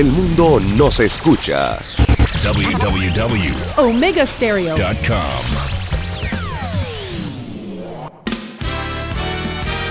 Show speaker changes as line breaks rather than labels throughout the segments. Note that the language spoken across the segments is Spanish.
El mundo nos escucha.
www.omegastereo.com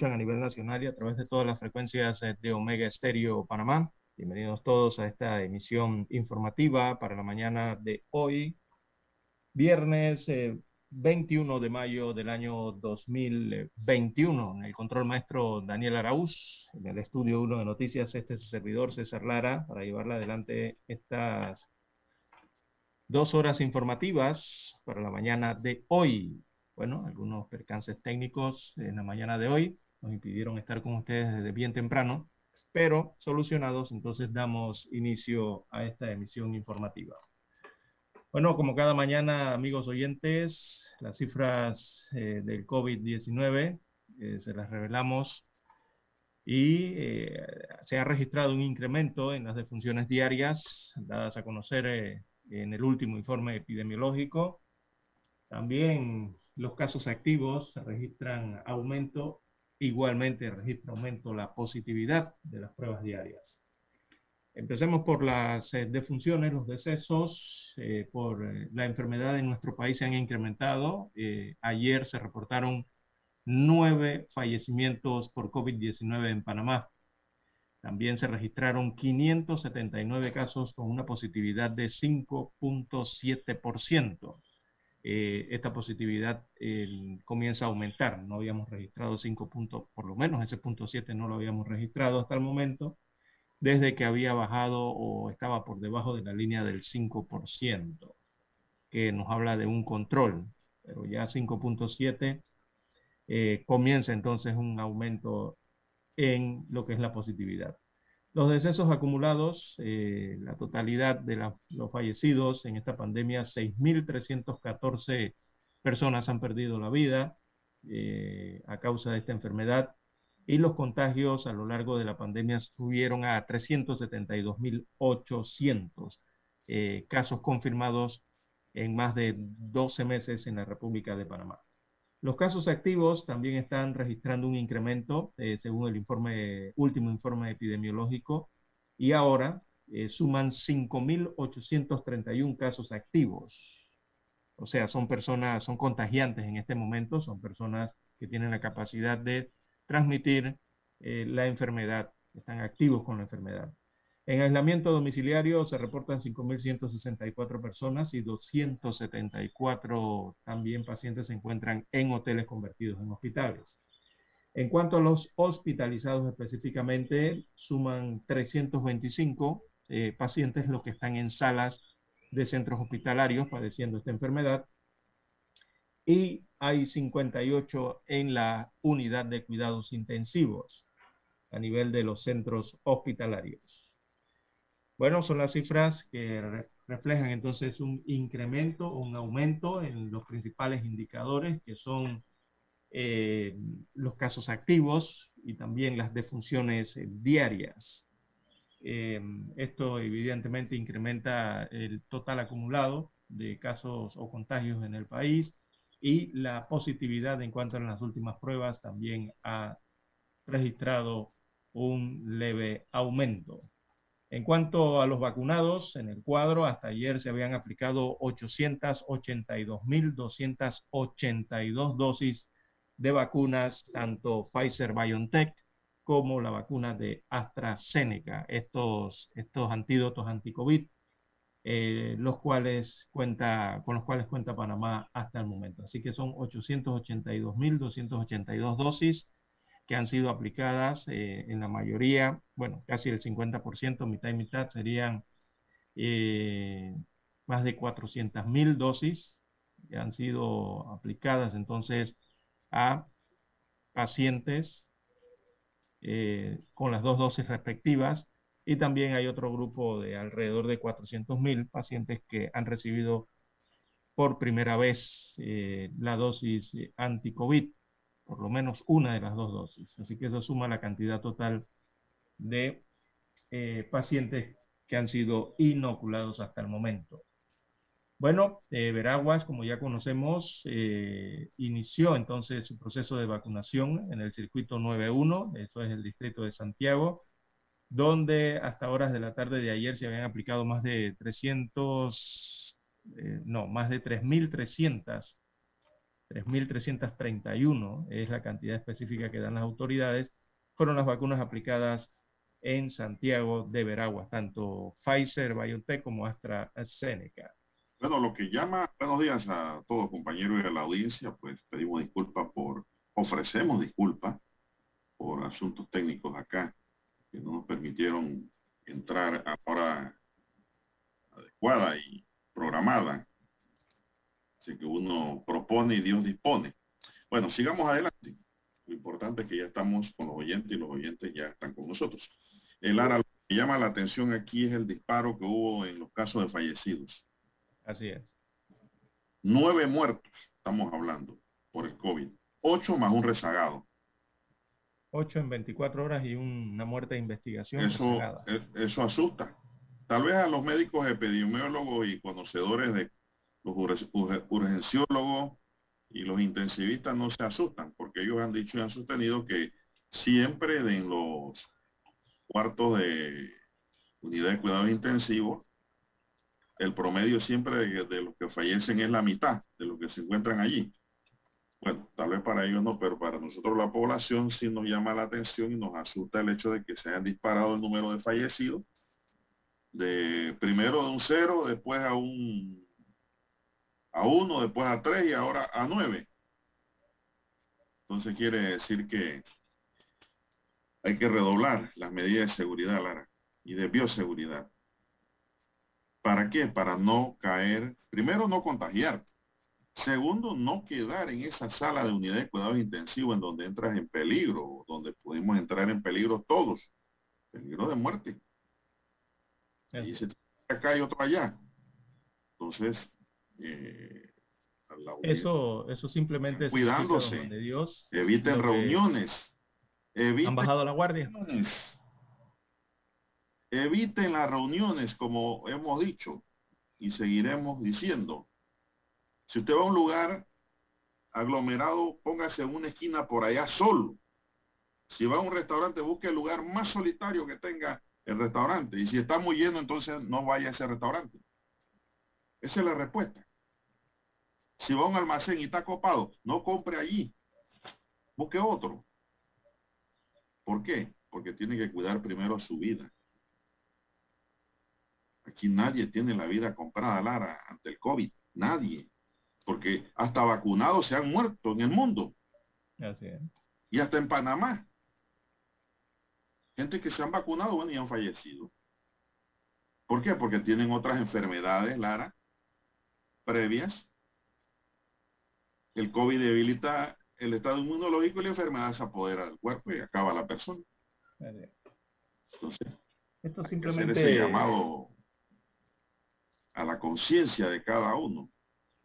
Escuchan a nivel nacional y a través de todas las frecuencias eh, de Omega Estéreo Panamá. Bienvenidos todos a esta emisión informativa para la mañana de hoy, viernes eh, 21 de mayo del año 2021. En el control maestro Daniel Araúz, en el estudio 1 de noticias, este es su servidor César Lara, para llevarle adelante estas dos horas informativas para la mañana de hoy. Bueno, algunos percances técnicos en la mañana de hoy nos impidieron estar con ustedes desde bien temprano, pero solucionados, entonces damos inicio a esta emisión informativa. Bueno, como cada mañana, amigos oyentes, las cifras eh, del COVID-19 eh, se las revelamos y eh, se ha registrado un incremento en las defunciones diarias dadas a conocer en el último informe epidemiológico. También los casos activos registran aumento, igualmente registra aumento la positividad de las pruebas diarias. Empecemos por las eh, defunciones, los decesos eh, por eh, la enfermedad en nuestro país se han incrementado. Ayer se reportaron nueve fallecimientos por COVID-19 en Panamá. También se registraron 579 casos con una positividad de 5.7%. Eh, esta positividad comienza a aumentar. No habíamos registrado 5 puntos, por lo menos ese punto 7 no lo habíamos registrado hasta el momento, desde que había bajado o estaba por debajo de la línea del 5%, que nos habla de un control, pero ya 5.7 eh, comienza entonces un aumento en lo que es la positividad. Los decesos acumulados, eh, la totalidad de los fallecidos en esta pandemia, 6.314 personas han perdido la vida eh, a causa de esta enfermedad y los contagios a lo largo de la pandemia subieron a 372.800 eh, casos confirmados en más de 12 meses en la República de Panamá. Los casos activos también están registrando un incremento eh, según el informe, último informe epidemiológico y ahora eh, suman 5.831 casos activos. O sea, son personas, son contagiantes en este momento, son personas que tienen la capacidad de transmitir eh, la enfermedad, están activos con la enfermedad. En aislamiento domiciliario se reportan 5.164 personas y 274 también pacientes se encuentran en hoteles convertidos en hospitales. En cuanto a los hospitalizados específicamente, suman 325 eh, pacientes los que están en salas de centros hospitalarios padeciendo esta enfermedad y hay 58 en la unidad de cuidados intensivos a nivel de los centros hospitalarios. Bueno, son las cifras que re reflejan entonces un incremento, un aumento en los principales indicadores que son eh, los casos activos y también las defunciones eh, diarias. Eh, esto evidentemente incrementa el total acumulado de casos o contagios en el país y la positividad en cuanto a las últimas pruebas también ha registrado un leve aumento. En cuanto a los vacunados, en el cuadro, hasta ayer se habían aplicado 882.282 dosis de vacunas, tanto Pfizer BioNTech como la vacuna de AstraZeneca, estos, estos antídotos anti-COVID, eh, los cuales cuenta, con los cuales cuenta Panamá hasta el momento. Así que son 882.282 dosis que han sido aplicadas eh, en la mayoría, bueno, casi el 50%, mitad y mitad, serían eh, más de 400 mil dosis que han sido aplicadas entonces a pacientes eh, con las dos dosis respectivas y también hay otro grupo de alrededor de 400.000 pacientes que han recibido por primera vez la dosis anti-COVID, por lo menos una de las dos dosis. Así que eso suma la cantidad total de eh, pacientes que han sido inoculados hasta el momento. Bueno, eh, Veraguas, como ya conocemos, eh, inició entonces su proceso de vacunación en el circuito 91, eso es el distrito de Santiago, donde hasta horas de la tarde de ayer se habían aplicado más de 300, eh, no, más de 3.300, 3.331 es la cantidad específica que dan las autoridades, fueron las vacunas aplicadas en Santiago de Veraguas, tanto Pfizer, BioNTech como AstraZeneca.
Bueno, lo que llama, buenos días a todos compañeros y a la audiencia, pues pedimos disculpas por, ofrecemos disculpas por asuntos técnicos acá que no nos permitieron entrar a hora adecuada y programada. Así que uno propone y Dios dispone. Bueno, sigamos adelante. Lo importante es que ya estamos con los oyentes y los oyentes ya están con nosotros. El ARA, lo que llama la atención aquí es el disparo que hubo en los casos de fallecidos.
Así es.
Nueve muertos, estamos hablando, por el COVID. Ocho más un rezagado.
Ocho en 24 horas y una muerte de investigación.
Eso, e, eso asusta. Tal vez a los médicos epidemiólogos y conocedores de los urgenciólogos y los intensivistas no se asustan, porque ellos han dicho y han sostenido que siempre en los cuartos de unidad de cuidados intensivos el promedio siempre de, los que fallecen es la mitad de los que se encuentran allí. Bueno, tal vez para ellos no, pero para nosotros la población sí nos llama la atención y nos asusta el hecho de que se hayan disparado el número de fallecidos. De primero de un cero, después a un a uno, después a tres y ahora a nueve. Entonces quiere decir que hay que redoblar las medidas de seguridad, Lara, y de bioseguridad. ¿Para qué? Para no caer, primero no contagiar, segundo no quedar en esa sala de unidad de cuidados intensivos en donde entras en peligro, donde pudimos entrar en peligro todos, peligro de muerte. Y se acá y otro allá. Entonces, eh,
eso, eso simplemente
es cuidándose,
de Dios,
eviten reuniones, eviten
han bajado la guardia.
Eviten las reuniones, como hemos dicho y seguiremos diciendo. Si usted va a un lugar aglomerado, póngase en una esquina por allá solo. Si va a un restaurante, busque el lugar más solitario que tenga el restaurante. Y si está muy lleno, entonces no vaya a ese restaurante. Esa es la respuesta. Si va a un almacén y está copado, no compre allí. Busque otro. ¿Por qué? Porque tiene que cuidar primero su vida. Aquí nadie tiene la vida comprada, Lara, ante el COVID. Nadie. Porque hasta vacunados se han muerto en el mundo. Y hasta en Panamá. Gente que se han vacunado, bueno, y han fallecido. ¿Por qué? Porque tienen otras enfermedades, Lara, previas. El COVID debilita el estado inmunológico y la enfermedad se apodera del cuerpo y acaba la persona. Entonces,
esto simplemente
ese llamado a la conciencia de cada uno,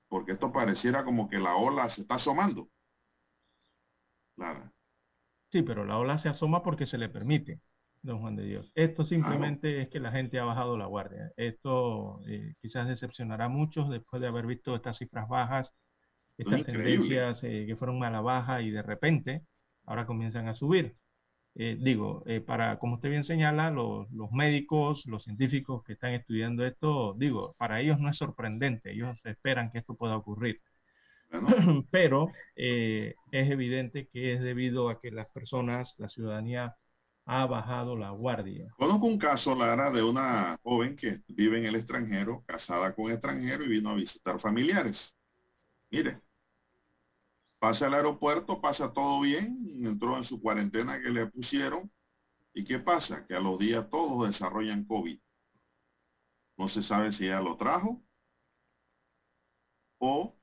porque esto pareciera como que la ola se está asomando. Nada.
Sí, pero la ola se asoma porque se le permite, don Juan de Dios. Esto simplemente es que la gente ha bajado la guardia. Esto eh, quizás decepcionará a muchos después de haber visto estas cifras bajas, estas tendencias eh, que fueron a la baja y de repente ahora comienzan a subir. Eh, digo, eh, para, como usted bien señala, los, médicos, los científicos que están estudiando esto, digo, para ellos no es sorprendente, ellos esperan que esto pueda ocurrir. Pero eh, es evidente que es debido a que las personas, la ciudadanía, ha bajado la guardia.
Conozco un caso, Lara, de una joven que vive en el extranjero, casada con extranjero y vino a visitar familiares. Mire, pasa al aeropuerto, pasa todo bien, entró en su cuarentena que le pusieron. ¿Y qué pasa? Que a los días todos desarrollan COVID. No se sabe si ella lo trajo o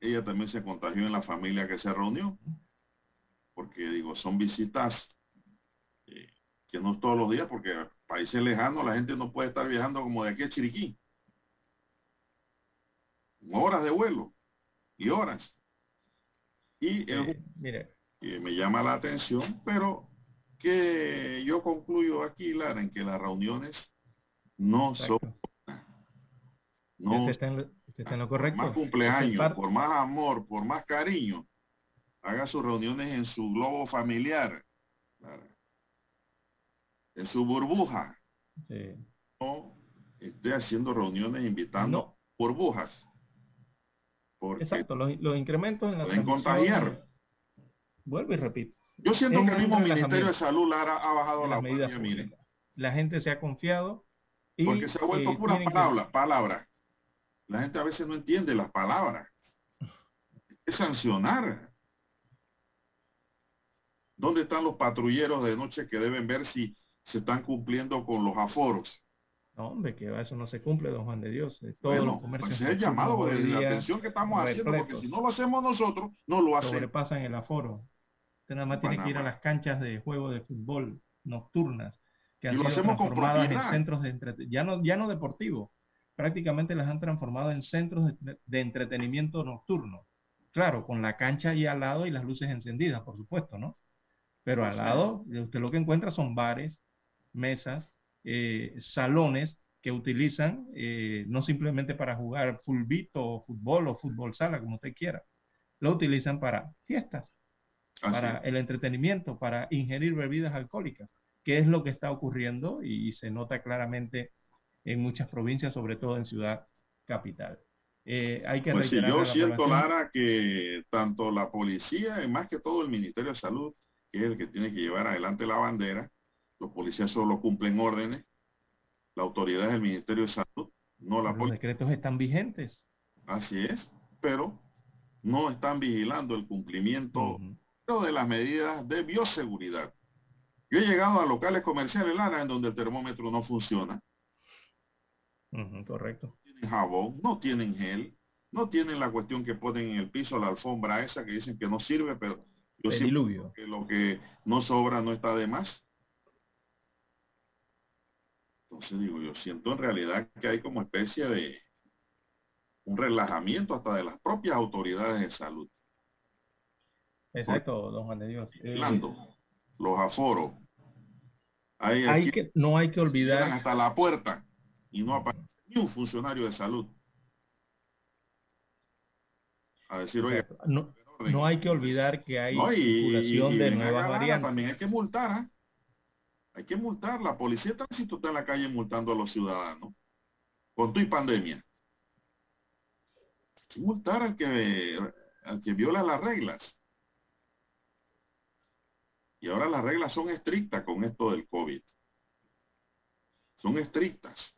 ella también se contagió en la familia que se reunió. Porque digo, son visitas eh, que no todos los días, porque países lejanos la gente no puede estar viajando como de aquí a Chiriquí. Horas de vuelo y horas. Y
eh, mire.
que me llama la atención, pero que yo concluyo aquí, Lara, en que las reuniones no son
no, está en, lo, correcto.
Por más cumpleaños, por más amor, por más cariño, haga sus reuniones en su globo familiar, en su burbuja. No esté haciendo reuniones invitando burbujas.
Exacto, los, incrementos en la
pueden contagiar.
Vuelvo y repito.
Yo siento que el mismo Ministerio de Salud Lara, ha bajado la
medida. La gente se ha confiado. Y,
porque se ha vuelto pura palabra, palabra. La gente a veces no entiende las palabras. Es sancionar. ¿Dónde están los patrulleros de noche que deben ver si se están cumpliendo con los aforos?
No, hombre, que eso no se cumple, don Juan de Dios. Eh, todos los comercios
pues es el llamado de la atención que estamos haciendo, porque si no lo hacemos nosotros, no lo hacen.
Sobrepasan el aforo. Usted nada más tiene que ir a las canchas de juego de fútbol nocturnas, que han sido transformadas en centros de entretenimiento, ya no, ya no deportivos, prácticamente las han transformado en centros de, entretenimiento nocturno. Claro, con la cancha ahí al lado y las luces encendidas, por supuesto, ¿no? Pero al lado, usted lo que encuentra son bares, mesas, eh, salones que utilizan eh, no simplemente para jugar fulbito o fútbol o fútbol sala, como usted quiera, lo utilizan para fiestas, para el entretenimiento, para ingerir bebidas alcohólicas, que es lo que está ocurriendo y se nota claramente en muchas provincias, sobre todo en ciudad capital.
Eh, hay que pues si yo siento, Lara, que tanto la policía y más que todo el Ministerio de Salud, que es el que tiene que llevar adelante la bandera, los policías solo cumplen órdenes, la autoridad es el Ministerio de Salud, no la.
Los decretos están vigentes.
Así es, pero no están vigilando el cumplimiento de las medidas de bioseguridad. Yo he llegado a locales comerciales, Lara, en donde el termómetro no funciona
correcto.
No tienen jabón, no tienen gel, no tienen la cuestión que ponen en el piso, la alfombra esa que dicen que no sirve, pero yo
siento
que lo que no sobra no está de más. Entonces digo, yo siento en realidad que hay como especie de un relajamiento hasta de las propias autoridades de salud.
Exacto, don Juan de Dios.
Eh, los aforos.
Hay, que, no hay que olvidar.
Hasta la puerta y no aparece ni un funcionario de salud a decir, oye,
no, no, hay que olvidar que hay circulación de nuevas variantes.
También hay que multar, ¿ah? Hay que multar. La policía de tránsito está en la calle multando a los ciudadanos con tu y pandemia. Hay que multar al que, al que viola las reglas. Y ahora las reglas son estrictas con esto del COVID. Son estrictas.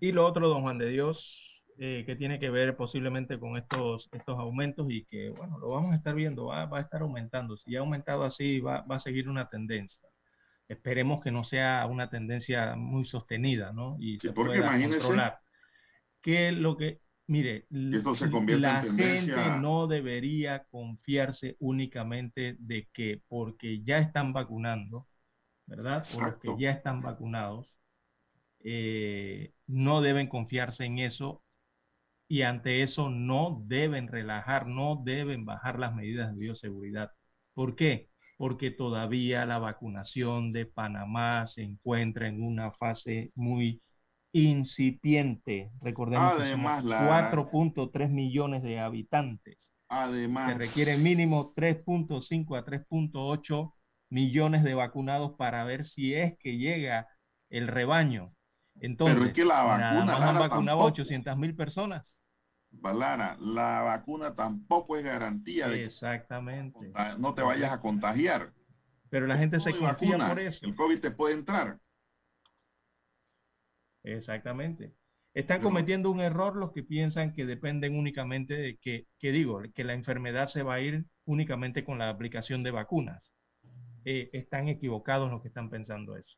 Y lo otro, don Juan de Dios, eh, que tiene que ver posiblemente con estos, estos aumentos y que, bueno, lo vamos a estar viendo, va, a estar aumentando. Si ha aumentado así, va, a seguir una tendencia. Esperemos que no sea una tendencia muy sostenida, ¿no? Y se pueda controlar. Que lo que, mire, la gente no debería confiarse únicamente de que porque ya están vacunando, ¿verdad? Porque ya están vacunados, eh, no deben confiarse en eso y ante eso no deben relajar, no deben bajar las medidas de bioseguridad. ¿Por qué? Porque todavía la vacunación de Panamá se encuentra en una fase muy incipiente. Recordemos que somos 4.3 millones de habitantes.
Además,
se requiere mínimo 3.5 a 3.8 millones de vacunados para ver si es que llega el rebaño. Entonces,
Pero es que la vacuna
han vacunado 800 mil personas.
Balara, la vacuna tampoco es garantía
de Exactamente.
que no te vayas a contagiar.
Pero la gente se confía por eso.
El COVID te puede entrar.
Exactamente. Están cometiendo un error los que piensan que dependen únicamente de que, que digo, que la enfermedad se va a ir únicamente con la aplicación de vacunas. Eh, están equivocados los que están pensando eso.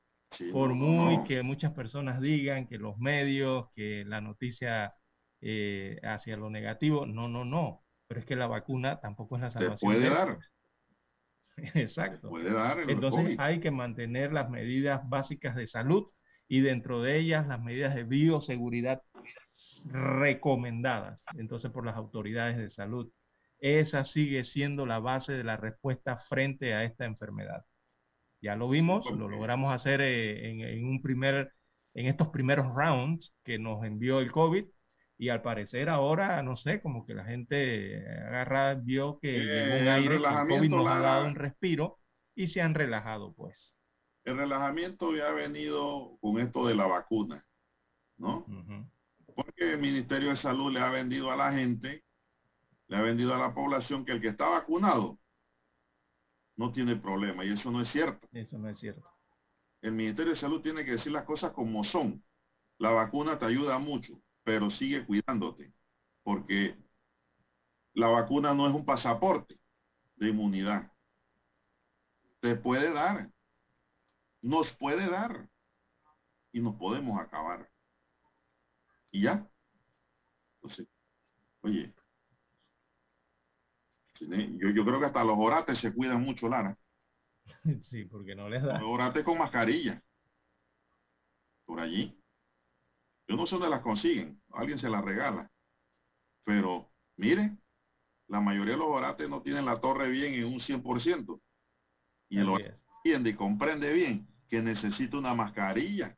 Por muy que muchas personas digan que los medios, que la noticia eh, hacia lo negativo, no, no, no. pero es que la vacuna tampoco es la
Te
salvación.
puede
de
dar.
Exacto.
puede dar el
Entonces
COVID.
hay que mantener las medidas básicas de salud y dentro de ellas las medidas de bioseguridad recomendadas entonces por las autoridades de salud. Esa sigue siendo la base de la respuesta frente a esta enfermedad. Ya lo vimos, lo logramos hacer eh, en, en un primer, en estos primeros rounds que nos envió el COVID y al parecer ahora, no sé, como que la gente agarra, vio que
Eh,
un aire, el COVID nos ha dado un respiro y se han relajado, pues.
El relajamiento ya ha venido con esto de la vacuna, ¿no? Porque el Ministerio de Salud le ha vendido a la gente, le ha vendido a la población que el que está vacunado no tiene problema y eso no es cierto.
Eso no es cierto.
El Ministerio de Salud tiene que decir las cosas como son. La vacuna te ayuda mucho, pero sigue cuidándote, porque la vacuna no es un pasaporte de inmunidad. Te puede dar, nos puede dar y nos podemos acabar. Y ya. Entonces, oye, yo, yo creo que hasta los orates se cuidan mucho, Lara.
Sí, porque no les da.
Los orates con mascarilla. Por allí. Yo no sé dónde las consiguen. Alguien se las regala. Pero, mire, la mayoría de los orates no tienen la torre bien en un 100%. Y el orate entiende y comprende bien que necesita una mascarilla.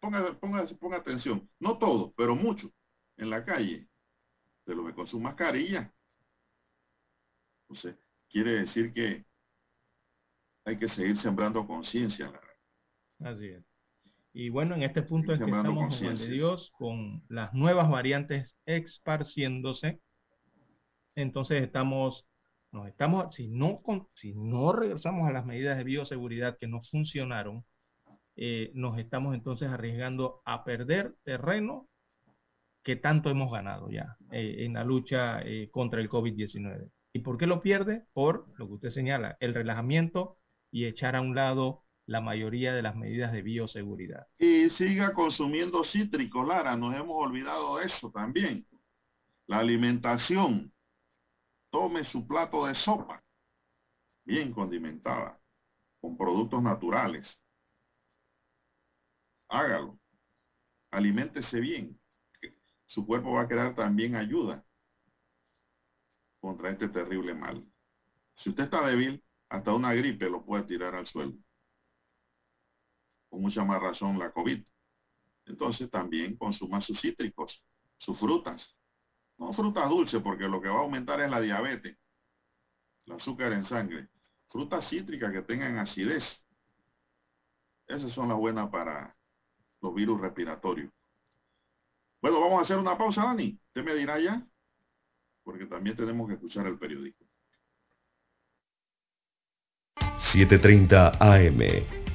Ponga, ponga, ponga atención. No todo, pero mucho. En la calle. Se lo ve con su mascarilla. Entonces, quiere decir que hay que seguir sembrando conciencia.
Así es. Y bueno, en este punto en que estamos, Juan de. Dios, con las nuevas variantes esparciéndose, entonces estamos, nos estamos, si no, con- si no regresamos a las medidas de bioseguridad que no funcionaron, eh, nos estamos entonces arriesgando a perder terreno que tanto hemos ganado ya eh, en la lucha eh, contra el COVID-19. ¿Y por qué lo pierde? Por lo que usted señala, el relajamiento y echar a un lado la mayoría de las medidas de bioseguridad.
Y siga consumiendo cítricos, Lara. Nos hemos olvidado de eso también. La alimentación. Tome su plato de sopa, bien condimentada, con productos naturales. Hágalo. Aliméntese bien. Su cuerpo va a crear también ayuda contra este terrible mal. Si usted está débil, hasta una gripe lo puede tirar al suelo con mucha más razón la COVID. Entonces también consuma sus cítricos, sus frutas. No frutas dulces porque lo que va a aumentar es la diabetes, el azúcar en sangre. Frutas cítricas que tengan acidez. Esas son las buenas para los virus respiratorios. Bueno, vamos a hacer una pausa, Dani. Usted me dirá ya, porque también tenemos que escuchar el periódico.
7.30 AM.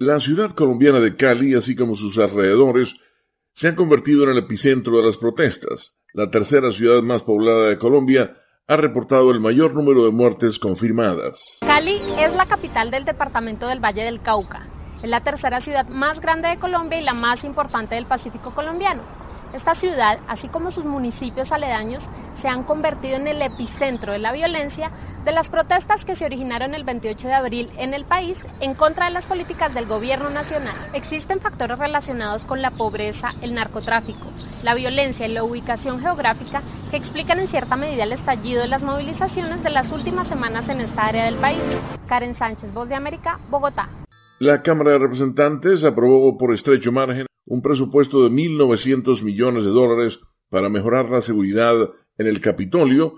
La ciudad colombiana de Cali, así como sus alrededores, se han convertido en el epicentro de las protestas. La tercera ciudad más poblada de Colombia ha reportado el mayor número de muertes confirmadas.
Cali es la capital del departamento del Valle del Cauca. Es la tercera ciudad más grande de Colombia y la más importante del Pacífico colombiano. Esta ciudad, así como sus municipios aledaños, se han convertido en el epicentro de la violencia de las protestas que se originaron el 28 de abril en el país en contra de las políticas del gobierno nacional. Existen factores relacionados con la pobreza, el narcotráfico, la violencia y la ubicación geográfica que explican en cierta medida el estallido de las movilizaciones de las últimas semanas en esta área del país. Karen Sánchez, Voz de América, Bogotá.
La Cámara de Representantes aprobó por estrecho margen un presupuesto de 1.900 millones de dólares para mejorar la seguridad en el Capitolio,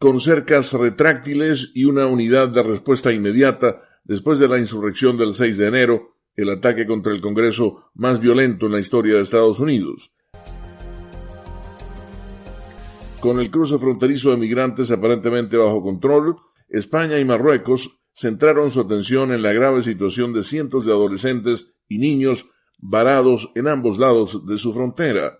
con cercas retráctiles y una unidad de respuesta inmediata después de la insurrección del 6 de enero, el ataque contra el Congreso más violento en la historia de Estados Unidos. Con el cruce fronterizo de migrantes aparentemente bajo control, España y Marruecos centraron su atención en la grave situación de cientos de adolescentes y niños varados en ambos lados de su frontera.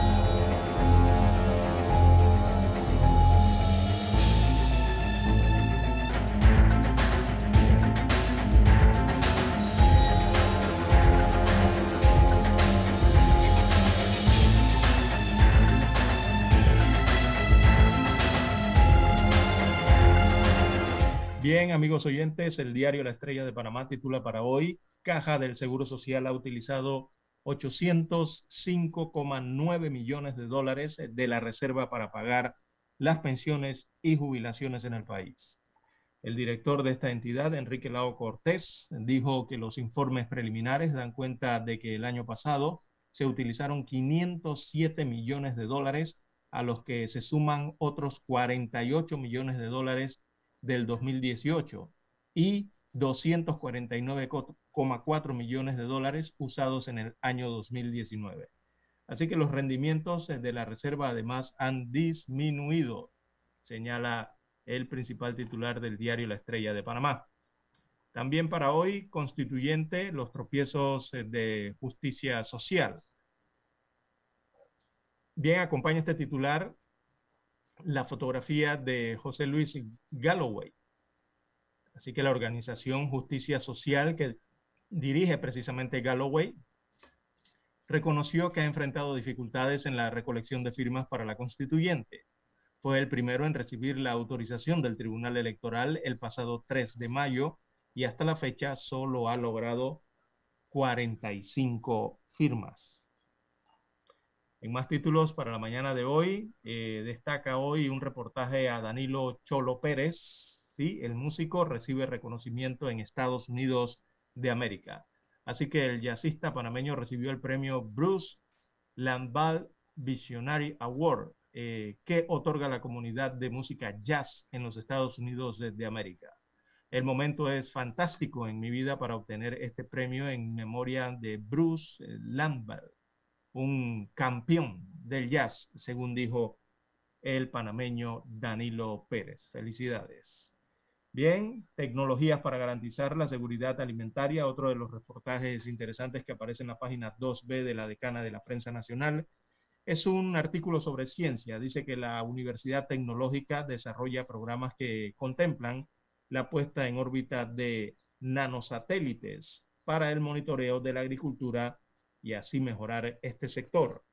Bien, amigos oyentes, el diario La Estrella de Panamá titula para hoy, Caja del Seguro Social ha utilizado 805,9 millones de dólares de la reserva para pagar las pensiones y jubilaciones en el país. El director de esta entidad, Enrique Lao Cortés, dijo que los informes preliminares dan cuenta de que el año pasado se utilizaron 507 millones de dólares, a los que se suman otros 48 millones de dólares del 2018 y 249,4 millones de dólares usados en el año 2019. Así que los rendimientos de la reserva además han disminuido, señala el principal titular del diario La Estrella de Panamá. También para hoy, constituyente, los tropiezos de justicia social. Bien, acompaña este titular la fotografía de José Luis Galloway. Así que la organización Justicia Social que dirige precisamente Galloway reconoció que ha enfrentado dificultades en la recolección de firmas para la constituyente. Fue el primero en recibir la autorización del Tribunal Electoral el pasado 3 de mayo y hasta la fecha solo ha logrado 45 firmas. En más títulos para la mañana de hoy, eh, destaca hoy un reportaje a Danilo Cholo Pérez, ¿sí? el músico recibe reconocimiento en Estados Unidos de América. Así que el jazzista panameño recibió el premio Bruce Landval Visionary Award, eh, que otorga la comunidad de música jazz en los Estados Unidos de, de América. El momento es fantástico en mi vida para obtener este premio en memoria de Bruce Landval un campeón del jazz, según dijo el panameño Danilo Pérez. Felicidades. Bien, tecnologías para garantizar la seguridad alimentaria, otro de los reportajes interesantes que aparece en la página 2B de la decana de la prensa nacional. Es un artículo sobre ciencia. Dice que la Universidad Tecnológica desarrolla programas que contemplan la puesta en órbita de nanosatélites para el monitoreo de la agricultura y así mejorar este sector.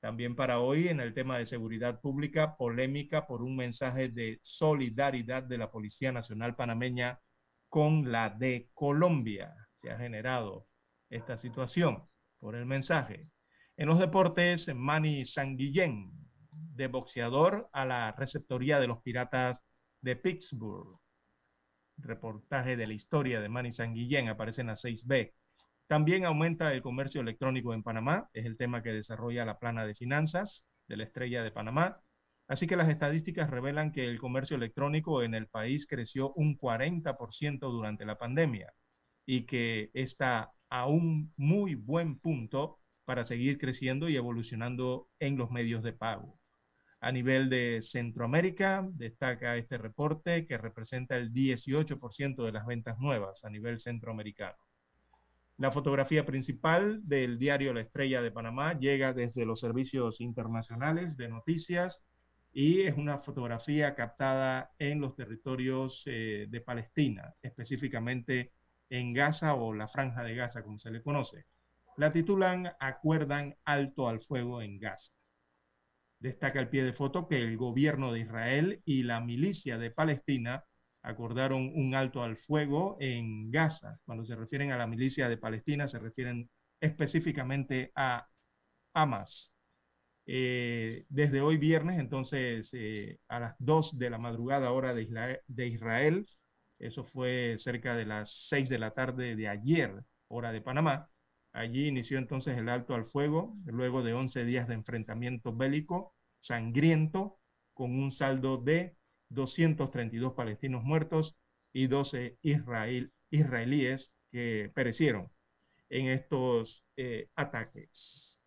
También para hoy en el tema de seguridad pública, polémica por un mensaje de solidaridad de la Policía Nacional Panameña con la de Colombia. Se ha generado esta situación por el mensaje. En los deportes, Manny Sanguillén, de boxeador a la receptoría de los piratas de Pittsburgh. Reportaje de la historia de Manny Sanguillén aparece en la 6B. También aumenta el comercio electrónico en Panamá, es el tema que desarrolla la plana de finanzas de la estrella de Panamá. Así que las estadísticas revelan que el comercio electrónico en el país creció un 40% durante la pandemia y que está a un muy buen punto para seguir creciendo y evolucionando en los medios de pago. A nivel de Centroamérica, destaca este reporte que representa el 18% de las ventas nuevas a nivel centroamericano. La fotografía principal del diario La Estrella de Panamá llega desde los servicios internacionales de noticias y es una fotografía captada en los territorios eh, de Palestina, específicamente en Gaza o la franja de Gaza, como se le conoce. La titulan Acuerdan alto al fuego en Gaza. Destaca el pie de foto que el gobierno de Israel y la milicia de Palestina acordaron un alto al fuego en Gaza. Cuando se refieren a la milicia de Palestina, se refieren específicamente a Hamas. Eh, desde hoy viernes, entonces, eh, a las 2 de la madrugada hora de Israel, eso fue cerca de las 6 de la tarde de ayer, hora de Panamá, Allí inició entonces el alto al fuego, luego de 11 días de enfrentamiento bélico sangriento, con un saldo de 232 palestinos muertos y 12 israelíes que perecieron en estos eh, ataques.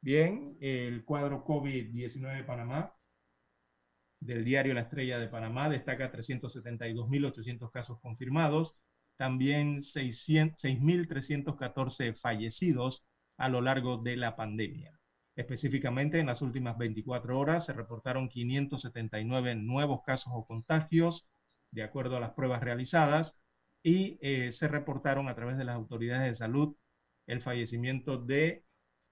Bien, el cuadro COVID-19 de Panamá del diario La Estrella de Panamá destaca 372.800 casos confirmados, también 6.314 fallecidos a lo largo de la pandemia. Específicamente, en las últimas 24 horas se reportaron 579 nuevos casos o contagios, de acuerdo a las pruebas realizadas, y eh, se reportaron a través de las autoridades de salud el fallecimiento de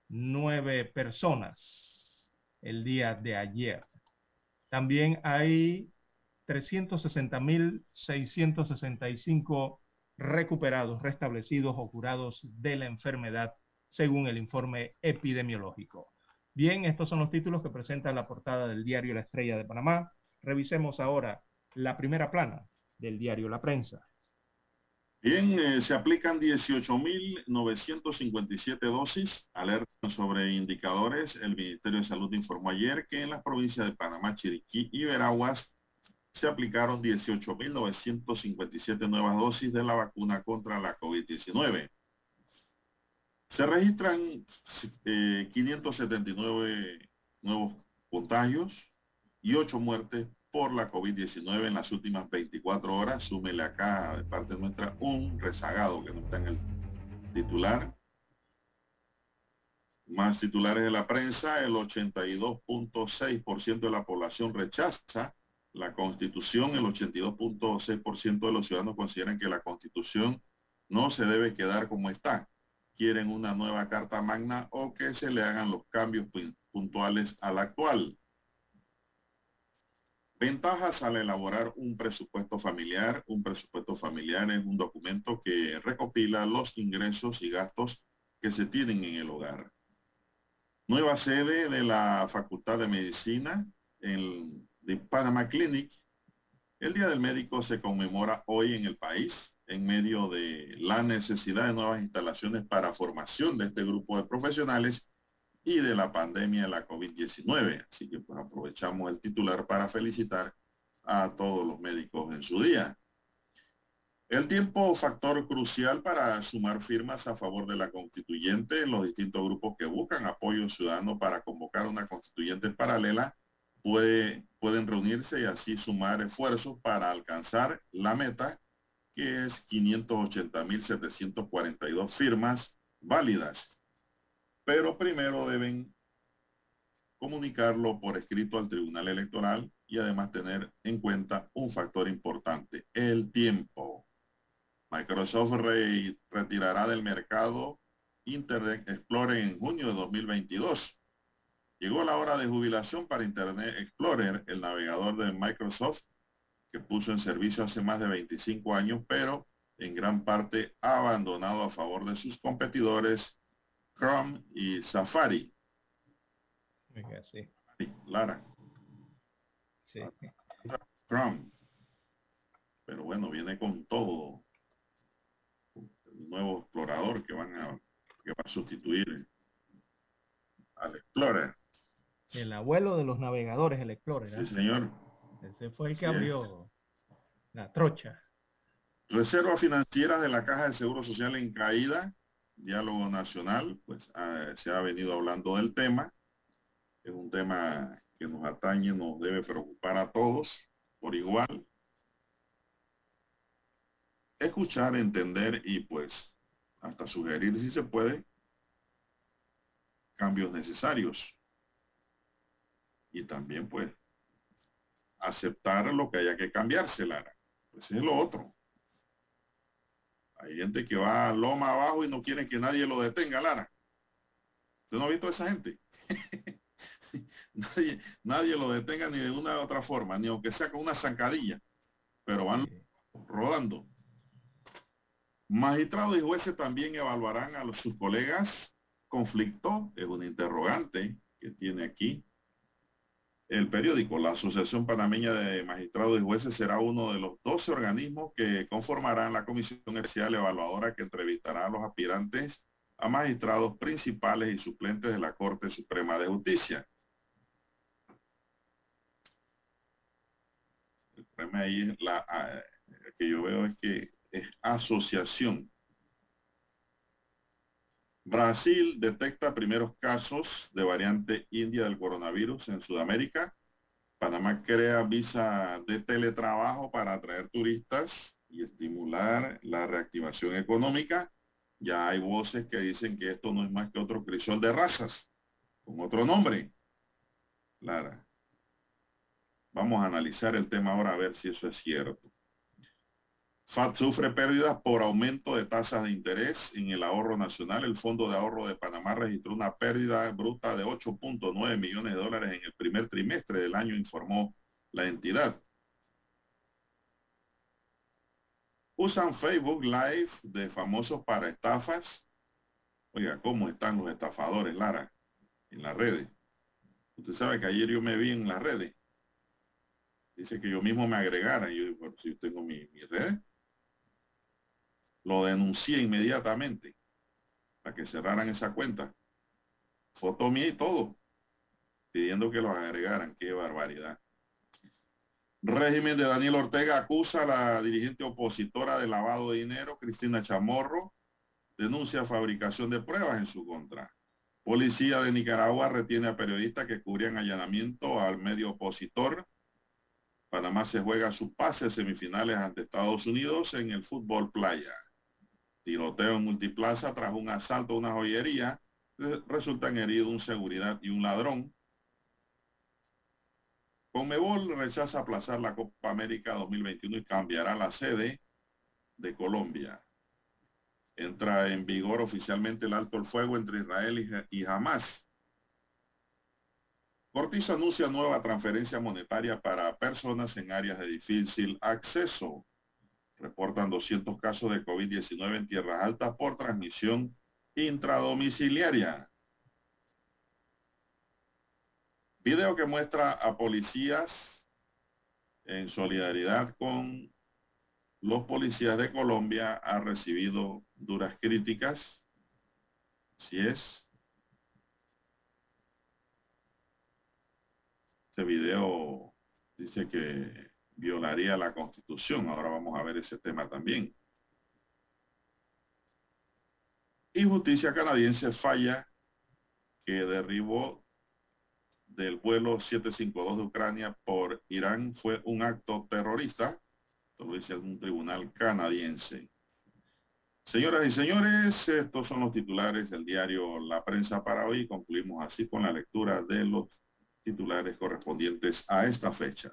nueve personas el día de ayer. También hay 360.665 recuperados, restablecidos o curados de la enfermedad, según el informe epidemiológico. Bien, estos son los títulos que presenta la portada del diario La Estrella de Panamá. Revisemos ahora la primera plana del diario La Prensa.
Bien, eh, se aplican 18.957 dosis. Alerta sobre indicadores. El Ministerio de Salud informó ayer que en las provincias de Panamá, Chiriquí y Veraguas se aplicaron 18.957 nuevas dosis de la vacuna contra la COVID-19. Se registran 579 eh, nuevos contagios y 8 muertes por la COVID-19 en las últimas 24 horas. Súmele acá de parte nuestra un rezagado que no está en el titular. Más titulares de la prensa, el 82.6% de la población rechaza la constitución, el 82.6% de los ciudadanos consideran que la constitución no se debe quedar como está. Quieren una nueva carta magna o que se le hagan los cambios puntuales a la actual. Ventajas al elaborar un presupuesto familiar. Un presupuesto familiar es un documento que recopila los ingresos y gastos que se tienen en el hogar. Nueva sede de la Facultad de Medicina en de Panama Clinic. El Día del Médico se conmemora hoy en el país en medio de la necesidad de nuevas instalaciones para formación de este grupo de profesionales y de la pandemia de la COVID-19. Así que pues aprovechamos el titular para felicitar a todos los médicos en su día. El tiempo, factor crucial para sumar firmas a favor de la constituyente, los distintos grupos que buscan apoyo ciudadano para convocar una constituyente paralela pueden reunirse y así sumar esfuerzos para alcanzar la meta que es 580.742 firmas válidas. Pero primero deben comunicarlo por escrito al Tribunal Electoral y además tener en cuenta un factor importante, el tiempo. Microsoft retirará del mercado Internet Explorer en junio de 2022 Llegó la hora de jubilación para Internet Explorer, el navegador de Microsoft que puso en servicio hace más de 25 años, pero en gran parte ha abandonado a favor de sus competidores Chrome y Safari.
sí.
Lara.
Sí.
Chrome. Pero bueno, viene con todo el nuevo explorador que van a que va a sustituir al Explorer.
El abuelo de los navegadores, el Explorer.
Sí, ¿eh? señor.
Ese fue el que abrió la trocha.
Reserva financiera de la Caja de Seguro Social en caída, diálogo nacional, pues ah, se ha venido hablando del tema. Es un tema que nos atañe nos debe preocupar a todos por igual. Escuchar, entender y pues hasta sugerir si se puede cambios necesarios. Y también pues aceptar lo que haya que cambiarse, Lara. Pues es lo otro. Hay gente que va a loma abajo y no quiere que nadie lo detenga, Lara. ¿Usted no ha visto a esa gente? nadie, nadie lo detenga ni de una u otra forma, ni aunque sea con una zancadilla, pero van rodando. Magistrados y jueces también evaluarán a los, sus colegas. Conflicto es un interrogante que tiene aquí el periódico. La Asociación Panameña de Magistrados y Jueces será uno de los 12 organismos que conformarán la comisión especial evaluadora que entrevistará a los aspirantes a magistrados principales y suplentes de la Corte Suprema de Justicia. El problema ahí la, ah, que yo veo es que es asociación. Brasil detecta primeros casos de variante india del coronavirus en Sudamérica. Panamá crea visa de teletrabajo para atraer turistas y estimular la reactivación económica. Ya hay voces que dicen que esto no es más que otro crisol de razas, con otro nombre. Lara. Vamos a analizar el tema ahora a ver si eso es cierto. FAT sufre pérdidas por aumento de tasas de interés en el ahorro nacional. El Fondo de Ahorro de Panamá registró una pérdida bruta de 8.9 millones de dólares en el primer trimestre del año, informó la entidad. Usan Facebook Live de famosos para estafas. Oiga, ¿cómo están los estafadores, Lara? En las redes. Usted sabe que ayer yo me vi en las redes. Dice que yo mismo me agregara. Yo digo, si tengo mi, mi red, lo denuncié inmediatamente para que cerraran esa cuenta. Foto mía y todo, pidiendo que los agregaran. Qué barbaridad. Régimen de Daniel Ortega acusa a la dirigente opositora de lavado de dinero, Cristina Chamorro, denuncia fabricación de pruebas en su contra. Policía de Nicaragua retiene a periodistas que cubrían allanamiento al medio opositor. Panamá se juega su pase semifinales ante Estados Unidos en el fútbol playa. Tiroteo en multiplaza tras un asalto a una joyería. Resultan heridos un seguridad y un ladrón. Conmebol rechaza aplazar la Copa América 2021 y cambiará la sede de Colombia. Entra en vigor oficialmente el alto el fuego entre Israel y Hamas. Cortizo anuncia nueva transferencia monetaria para personas en áreas de difícil acceso. Reportan 200 casos de COVID-19 en tierras altas por transmisión intradomiciliaria. Video que muestra a policías en solidaridad con los policías de Colombia ha recibido duras críticas. Si es. Este video dice que violaría la constitución. Ahora vamos a ver ese tema también. Y justicia canadiense falla que derribó del vuelo 752 de Ucrania por Irán fue un acto terrorista. Esto lo dice un tribunal canadiense. Señoras y señores, estos son los titulares del diario La Prensa para hoy. Concluimos así con la lectura de los titulares correspondientes a esta fecha.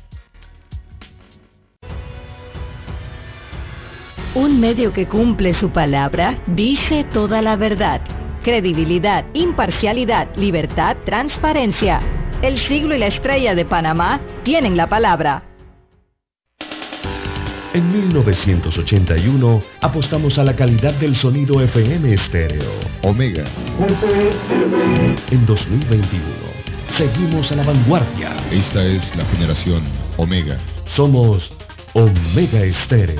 Un medio que cumple su palabra dice toda la verdad. Credibilidad, imparcialidad, libertad, transparencia. El siglo y la estrella de Panamá tienen la palabra.
En 1981 apostamos a la calidad del sonido FM estéreo. Omega. En 2021 seguimos a la vanguardia.
Esta es la generación Omega.
Somos Omega Estéreo.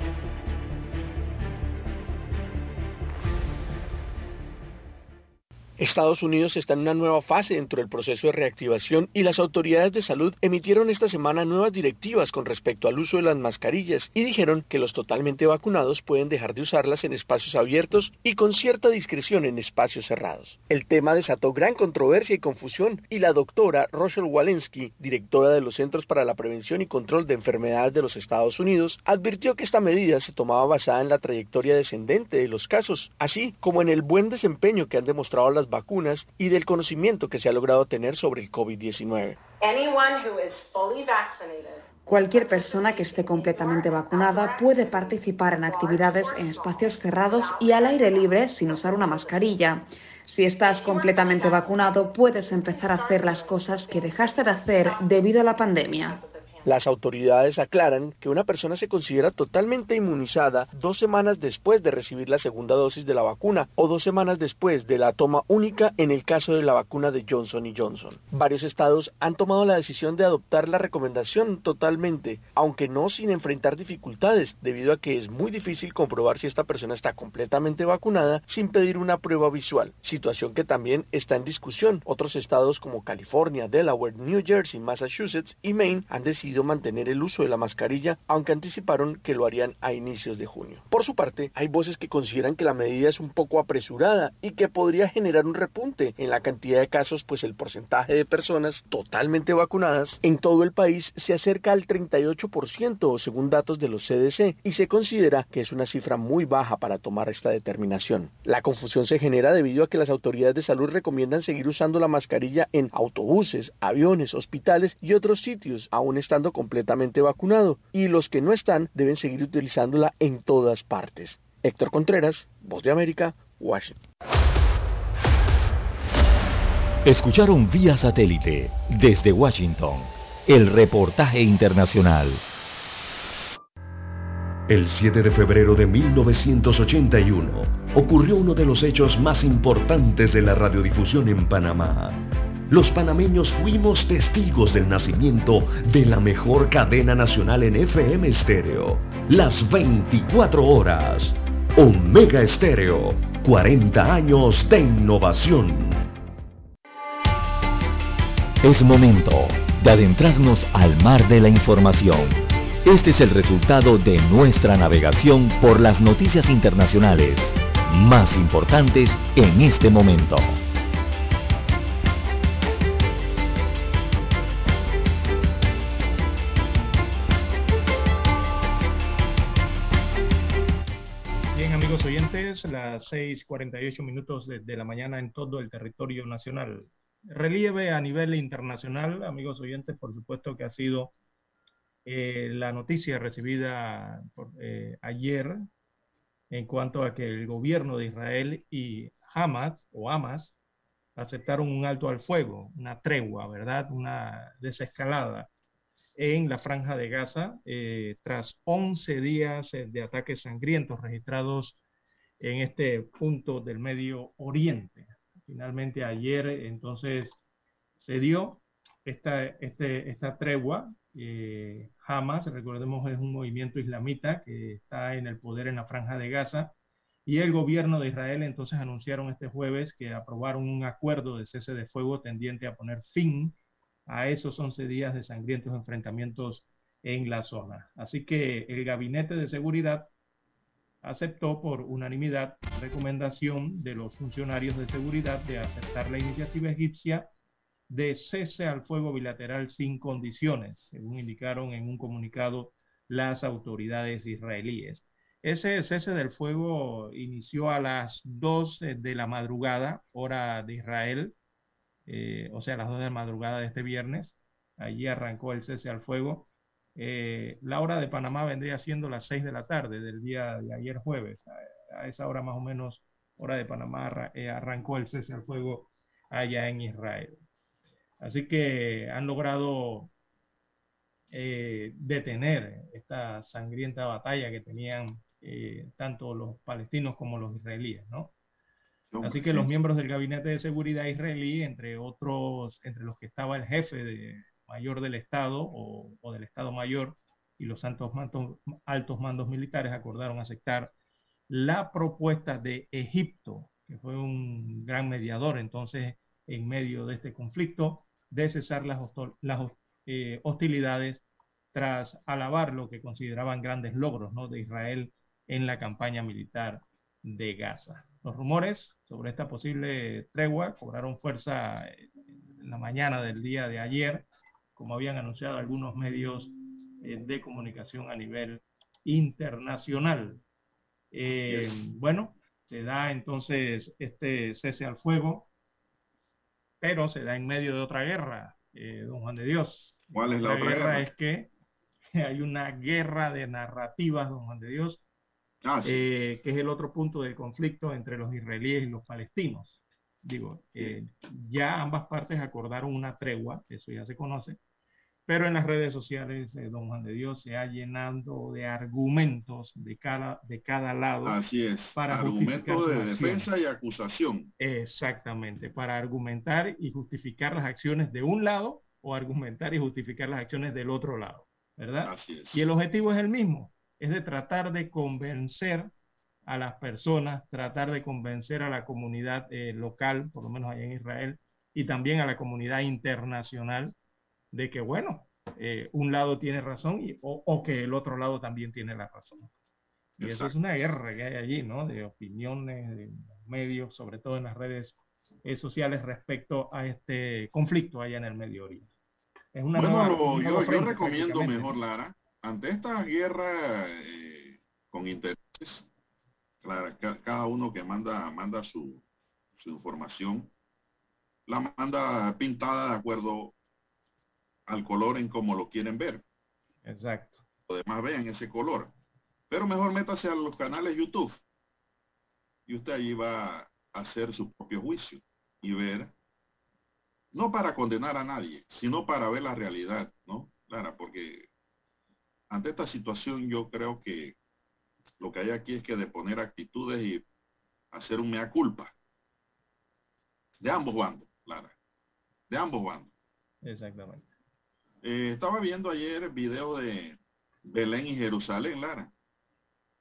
Estados Unidos está en una nueva fase dentro del proceso de reactivación y las autoridades de salud emitieron esta semana nuevas directivas con respecto al uso de las mascarillas y dijeron que los totalmente vacunados pueden dejar de usarlas en espacios abiertos y con cierta discreción en espacios cerrados. El tema desató gran controversia y confusión y la doctora Rochelle Walensky, directora de los Centros para la Prevención y Control de Enfermedades de los Estados Unidos, advirtió que esta medida se tomaba basada en la trayectoria descendente de los casos, así como en el buen desempeño que han demostrado las vacunas y del conocimiento que se ha logrado tener sobre el COVID-19.
Cualquier persona que esté completamente vacunada puede participar en actividades en espacios cerrados y al aire libre sin usar una mascarilla. Si estás completamente vacunado, puedes empezar a hacer las cosas que dejaste de hacer debido a la pandemia.
Las autoridades aclaran que una persona se considera totalmente inmunizada dos semanas después de recibir la segunda dosis de la vacuna o dos semanas después de la toma única en el caso de la vacuna de Johnson Johnson. Varios estados han tomado la decisión de adoptar la recomendación totalmente, aunque no sin enfrentar dificultades, debido a que es muy difícil comprobar si esta persona está completamente vacunada sin pedir una prueba visual, situación que también está en discusión. Otros estados como California, Delaware, New Jersey, Massachusetts y Maine han decidido mantener el uso de la mascarilla, aunque anticiparon que lo harían a inicios de junio. Por su parte, hay voces que consideran que la medida es un poco apresurada y que podría generar un repunte en la cantidad de casos, pues el porcentaje de personas totalmente vacunadas en todo el país se acerca al 38% según datos de los CDC y se considera que es una cifra muy baja para tomar esta determinación. La confusión se genera debido a que las autoridades de salud recomiendan seguir usando la mascarilla en autobuses, aviones, hospitales y otros sitios, aún estando completamente vacunado y los que no están deben seguir utilizándola en todas partes. Héctor Contreras, Voz de América, Washington.
Escucharon vía satélite desde Washington el reportaje internacional.
El 7 de febrero de 1981 ocurrió uno de los hechos más importantes de la radiodifusión en Panamá los panameños fuimos testigos del nacimiento de la mejor cadena nacional en FM estéreo. Las 24 horas. Omega Estéreo. 40 años de innovación.
Es momento de adentrarnos al mar de la información. Este es el resultado de nuestra navegación por las noticias internacionales más importantes en este momento.
Las 6:48 minutos de, la mañana en todo el territorio nacional. Relieve a nivel internacional, amigos oyentes, por supuesto que ha sido eh, la noticia recibida eh, ayer en cuanto a que el gobierno de Israel y Hamas o Hamas aceptaron un alto al fuego, una tregua, ¿verdad? Una desescalada en la franja de Gaza eh, tras 11 días de ataques sangrientos registrados en este punto del Medio Oriente. Finalmente ayer entonces se dio esta, este, esta tregua. Eh, Hamas, recordemos, es un movimiento islamita que está en el poder en la franja de Gaza. Y el gobierno de Israel entonces anunciaron este jueves que aprobaron un acuerdo de cese de fuego tendiente a poner fin a esos 11 días de sangrientos enfrentamientos en la zona. Así que el Gabinete de Seguridad aceptó por unanimidad recomendación de los funcionarios de seguridad de aceptar la iniciativa egipcia de cese al fuego bilateral sin condiciones, según indicaron en un comunicado las autoridades israelíes. Ese cese del fuego inició a las 2 de la madrugada, hora de Israel, eh, o sea, a las 2 de la madrugada de este viernes. Allí arrancó el cese al fuego. Eh, la hora de Panamá vendría siendo las 6 de la tarde del día de ayer jueves. A, esa hora más o menos, hora de Panamá, eh, arrancó el cese al fuego allá en Israel. Así que han logrado detener esta sangrienta batalla que tenían tanto los palestinos como los israelíes, ¿no? Así que los miembros del gabinete de seguridad israelí, entre otros, entre los que estaba el jefe de, mayor del Estado o, del Estado Mayor y los altos mandos, altos mandos militares acordaron aceptar la propuesta de Egipto, que fue un gran mediador entonces en medio de este conflicto, de cesar las, eh, hostilidades tras alabar lo que consideraban grandes logros ¿no? de Israel en la campaña militar de Gaza. Los rumores sobre esta posible tregua cobraron fuerza en la mañana del día de ayer, como habían anunciado algunos medios eh, de comunicación a nivel internacional. Eh, bueno, se da entonces este cese al fuego, pero se da en medio de otra guerra, eh, don Juan de Dios.
¿Cuál es la, otra guerra?
Es que hay una guerra de narrativas, don Juan de Dios, Ah, eh, que es el otro punto del conflicto entre los israelíes y los palestinos. Digo, eh, ya ambas partes acordaron una tregua, eso ya se conoce, pero en las redes sociales, eh, don Juan de Dios se ha llenado de argumentos de cada, de cada lado.
Así es, para argumentos de defensa y acusación.
Exactamente, para argumentar y justificar las acciones de un lado o argumentar y justificar las acciones del otro lado, ¿verdad?
Así es.
Y el objetivo es el mismo, es de tratar de convencer a las personas, tratar de convencer a la comunidad eh, local, por lo menos allá en Israel, y también a la comunidad internacional de que, bueno, eh, un lado tiene razón y, o, que el otro lado también tiene la razón. Y eso es una guerra que hay allí, ¿no? De opiniones, de medios, sobre todo en las redes eh, sociales respecto a este conflicto allá en el Medio Oriente.
Es una bueno, yo, yo recomiendo mejor, Lara, ante esta guerra eh, con intereses, cada uno que manda, manda su, información, la manda pintada de acuerdo al color en como lo quieren ver.
Exacto.
Los demás vean ese color. Pero mejor métase a los canales YouTube. Y usted allí va a hacer su propio juicio y ver, no para condenar a nadie, sino para ver la realidad, ¿no? Clara, porque ante esta situación yo creo que lo que hay aquí es que de poner actitudes y hacer un mea culpa. De ambos bandos, Lara. De ambos bandos.
Exactamente.
Eh, estaba viendo ayer el video de Belén y Jerusalén, Lara.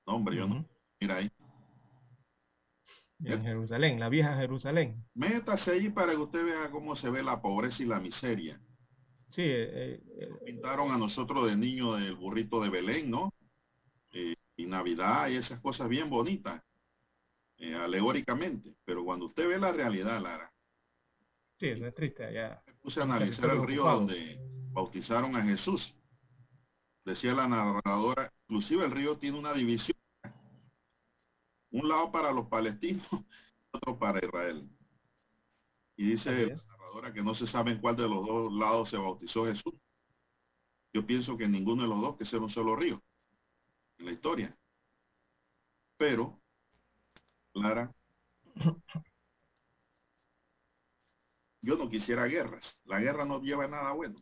No, hombre, yo no. Mira ahí.
En Jerusalén, la vieja Jerusalén.
Métase ahí para que usted vea cómo se ve la pobreza y la miseria.
Sí, eh,
eh, pintaron a nosotros de niño el burrito de Belén, ¿no? Eh, y Navidad y esas cosas bien bonitas, alegóricamente. Pero cuando usted ve la realidad, Lara.
Sí, es triste. Ya.
puse a analizar el río donde bautizaron a Jesús. Decía la narradora, inclusive el río tiene una división. Un lado para los palestinos, otro para Israel. Y dice ahora que no se sabe en cuál de los dos lados se bautizó Jesús. Yo pienso que ninguno de los dos, que sea un solo río en la historia. Pero, Lara, yo no quisiera guerras. La guerra no lleva nada bueno.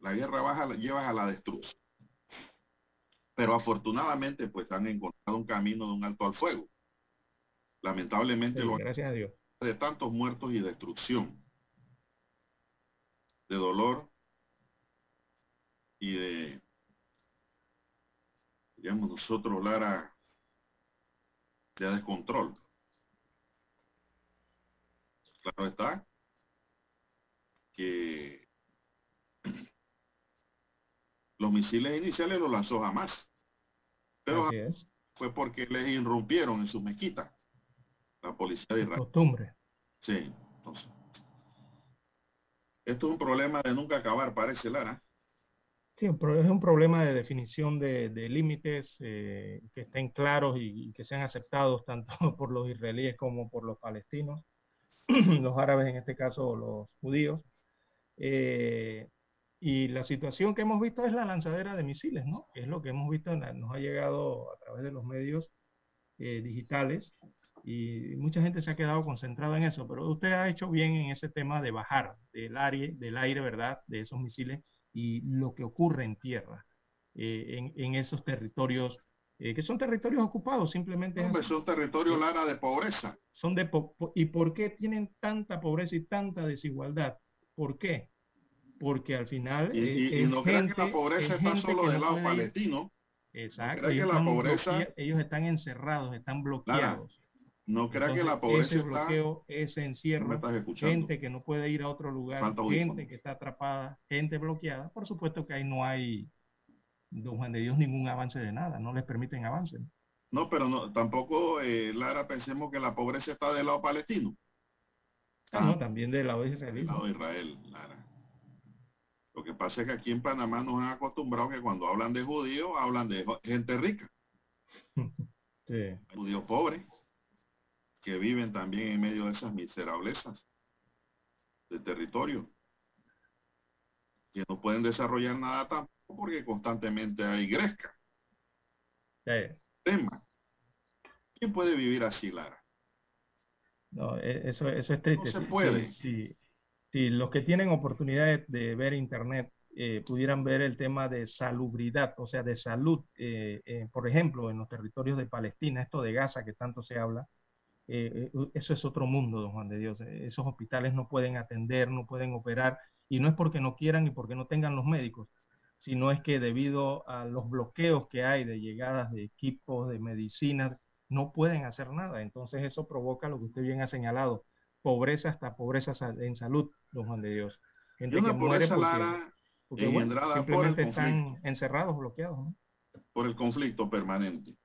La guerra baja, lleva a la destrucción. Pero afortunadamente, pues han encontrado un camino de un alto al fuego. Lamentablemente, lo
gracias a Dios.
de tantos muertos y destrucción de dolor y de, digamos nosotros, Lara, de descontrol. Claro está que los misiles iniciales los lanzó jamás. Pero fue porque les irrumpieron en su mezquita. La policía de Israel.
Costumbre.
Sí, entonces. Esto es un problema de nunca acabar, parece, Lara.
Sí, es un problema de definición de, límites eh, que estén claros y, que sean aceptados tanto por los israelíes como por los palestinos, los árabes en este caso, los judíos. Eh, y la situación que hemos visto es la lanzadera de misiles, ¿no? es lo que hemos visto, nos ha llegado a través de los medios eh, digitales y mucha gente se ha quedado concentrada en eso, pero usted ha hecho bien en ese tema de bajar del aire, del aire, ¿verdad? De esos misiles y lo que ocurre en tierra, eh, en, esos territorios, eh, que son territorios ocupados, simplemente.
son territorios, Lara, de pobreza.
Son de ¿Y por qué tienen tanta pobreza y tanta desigualdad? ¿Por qué? Porque al final...
Y, no crean que la pobreza está solo del lado palestino.
Exacto. Ellos, la pobreza... ellos están encerrados, están bloqueados.
No crea que la pobreza
ese bloqueo, ese encierro, gente que no puede ir a otro lugar, gente que está atrapada, gente bloqueada, por supuesto que ahí no hay, don Juan de Dios, ningún avance de nada, no les permiten avance.
No, pero no, tampoco, eh, Lara, pensemos que la pobreza está del lado palestino.
Ah, no, también del lado israelí. Del
lado de Israel, Lara. Lo que pasa es que aquí en Panamá nos han acostumbrado que cuando hablan de judíos, hablan de gente rica.
sí.
Judíos pobres que viven también en medio de esas miserablezas de territorio, que no pueden desarrollar nada tampoco porque constantemente hay gresca. Tema. ¿Quién puede vivir así, Lara?
No, e, eso, eso es triste.
No se puede.
Si, los que tienen oportunidad de, ver internet eh, pudieran ver el tema de salubridad, o sea, de salud, eh, eh, por ejemplo, en los territorios de Palestina, esto de Gaza que tanto se habla, eh, eso es otro mundo, don Juan de Dios. Esos hospitales no pueden atender, no pueden operar, y no es porque no quieran y porque no tengan los médicos, sino es que debido a los bloqueos que hay de llegadas de equipos, de medicinas, no pueden hacer nada. Entonces eso provoca lo que usted bien ha señalado, pobreza hasta pobreza en salud, don Juan de Dios.
Gente que muere porque, simplemente
están encerrados, bloqueados.
Por el conflicto permanente.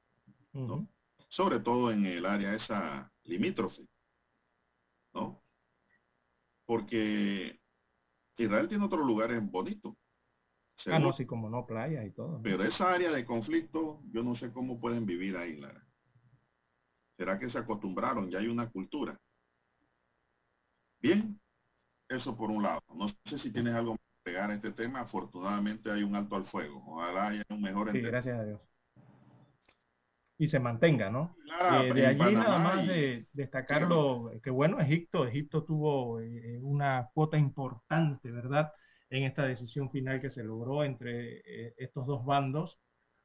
Sobre todo en el área esa limítrofe, ¿no? Porque Israel tiene otros lugares bonitos.
Ah, no, sí, como no, playa y todo.
Pero esa área de conflicto, yo no sé cómo pueden vivir ahí, Lara. ¿Será que se acostumbraron? Ya hay una cultura. Bien, eso por un lado. No sé si tienes algo que pegar a este tema. Afortunadamente hay un alto al fuego. Ojalá haya un mejor
sí, gracias a Dios y se mantenga, ¿no? Eh, de allí nada más de destacar lo que bueno, Egipto, Egipto tuvo eh, una cuota importante, ¿verdad? En esta decisión final que se logró entre eh, estos dos bandos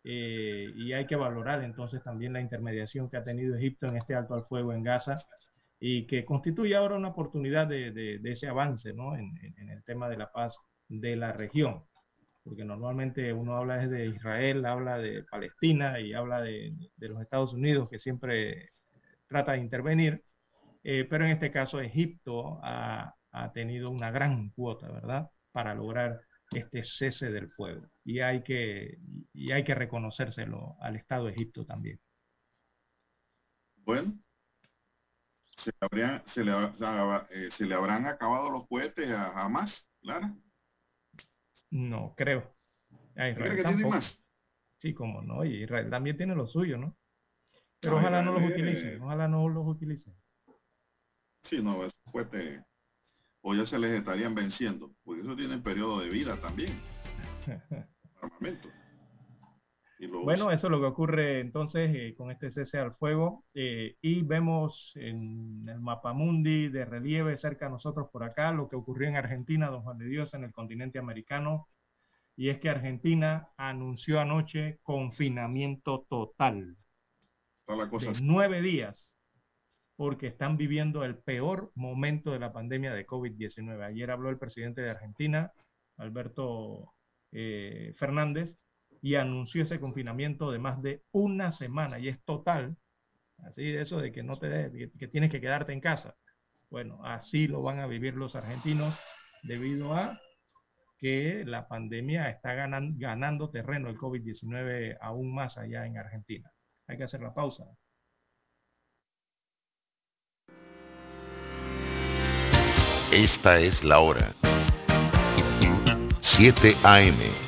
y hay que valorar entonces también la intermediación que ha tenido Egipto en este alto al fuego en Gaza y que constituye ahora una oportunidad de, de, ese avance, ¿no? En, en el tema de la paz de la región porque normalmente uno habla de Israel, habla de Palestina y habla de, los Estados Unidos, que siempre trata de intervenir, eh, pero en este caso Egipto ha, tenido una gran cuota, ¿verdad?, para lograr este cese del fuego. Y hay que, y hay que reconocérselo al Estado de Egipto también.
Bueno, se, se, le, eh, se le habrán acabado los cohetes a Hamas, Lara.
No, creo.
que tiene más?
Sí, como no, y Israel también tiene lo suyo, ¿no? Pero ojalá no los utilicen, ojalá no los utilicen.
Sí, no, después te, o ya se les estarían venciendo, porque eso tiene periodo de vida también. Armamento.
Bueno, eso es lo que ocurre entonces eh, con este cese al fuego. Eh, y vemos en el mapa mundi de relieve cerca de nosotros por acá lo que ocurrió en Argentina, don Juan de Dios, en el continente americano. Y es que Argentina anunció anoche confinamiento total. de nueve días, porque están viviendo el peor momento de la pandemia de COVID-19. Ayer habló el presidente de Argentina, Alberto eh, Fernández, y anunció ese confinamiento de más de una semana y es total, así de eso de que no te que, tienes que quedarte en casa. Bueno, así lo van a vivir los argentinos debido a que la pandemia está ganando, ganando terreno, el COVID-19 aún más allá en Argentina. hay que hacer la pausa.
Esta es la hora. 7 AM.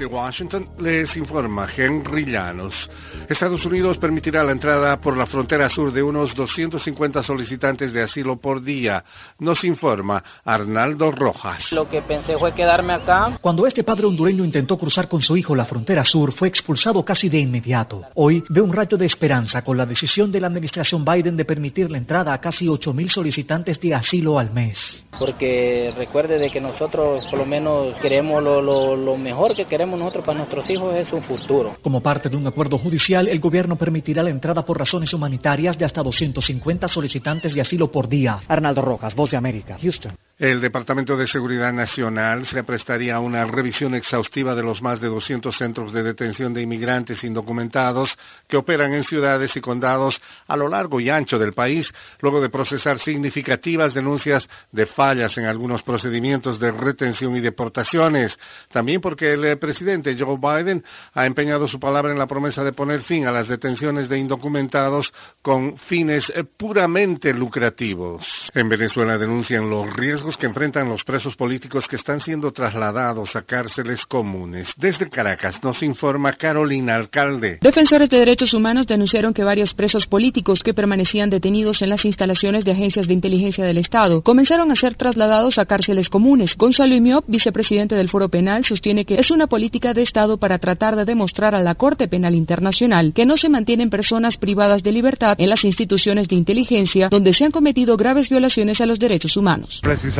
De Washington les informa Henry Llanos. Estados Unidos permitirá la entrada por la frontera sur de unos 250 solicitantes de asilo por día, nos informa Arnaldo Rojas.
Lo que pensé fue quedarme acá.
Cuando este padre hondureño intentó cruzar con su hijo la frontera sur, fue expulsado casi de inmediato. Hoy ve un rayo de esperanza con la decisión de la administración Biden de permitir la entrada a casi 8.000 solicitantes de asilo al mes.
Porque recuerde de que nosotros por lo menos queremos lo, lo, lo mejor que queremos nosotros para nuestros hijos es un futuro.
Como parte de un acuerdo judicial, el gobierno permitirá la entrada por razones humanitarias de hasta 250 solicitantes de asilo por día. Arnaldo Rojas, Voz de América, Houston.
El Departamento de Seguridad Nacional se prestaría a una revisión exhaustiva de los más de 200 centros de detención de inmigrantes indocumentados que operan en ciudades y condados a lo largo y ancho del país, luego de procesar significativas denuncias de fallas en algunos procedimientos de retención y deportaciones. También porque el presidente Joe Biden ha empeñado su palabra en la promesa de poner fin a las detenciones de indocumentados con fines puramente lucrativos. En Venezuela denuncian los riesgos que enfrentan los presos políticos que están siendo trasladados a cárceles comunes. Desde Caracas nos informa Carolina Alcalde.
Defensores de derechos humanos denunciaron que varios presos políticos que permanecían detenidos en las instalaciones de agencias de inteligencia del Estado comenzaron a ser trasladados a cárceles comunes. Gonzalo Imiop, vicepresidente del Foro Penal, sostiene que es una política de Estado para tratar de demostrar a la Corte Penal Internacional que no se mantienen personas privadas de libertad en las instituciones de inteligencia donde se han cometido graves violaciones a los derechos humanos
precisamente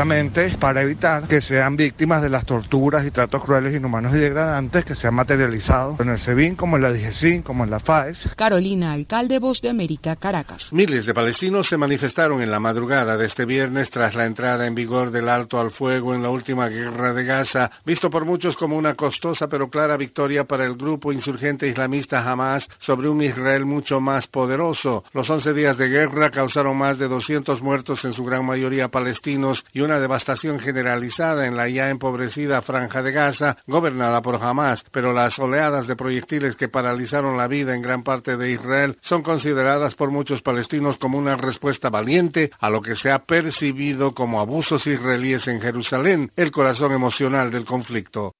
para evitar que sean víctimas de las torturas y tratos crueles, inhumanos y degradantes que se han materializado en el SEBIN, como en la DGCIN, como en la FAES.
Carolina, alcalde Voz de América, Caracas.
Miles de palestinos se manifestaron en la madrugada de este viernes tras la entrada en vigor del alto al fuego en la última guerra de Gaza, visto por muchos como una costosa pero clara victoria para el grupo insurgente islamista Hamas sobre un Israel mucho más poderoso. Los 11 días de guerra causaron más de 200 muertos, en su gran mayoría palestinos, y una devastación generalizada en la ya empobrecida franja de Gaza, gobernada por Hamas, pero las oleadas de proyectiles que paralizaron la vida en gran parte de Israel son consideradas por muchos palestinos como una respuesta valiente a lo que se ha percibido como abusos israelíes en Jerusalén, el corazón emocional del conflicto.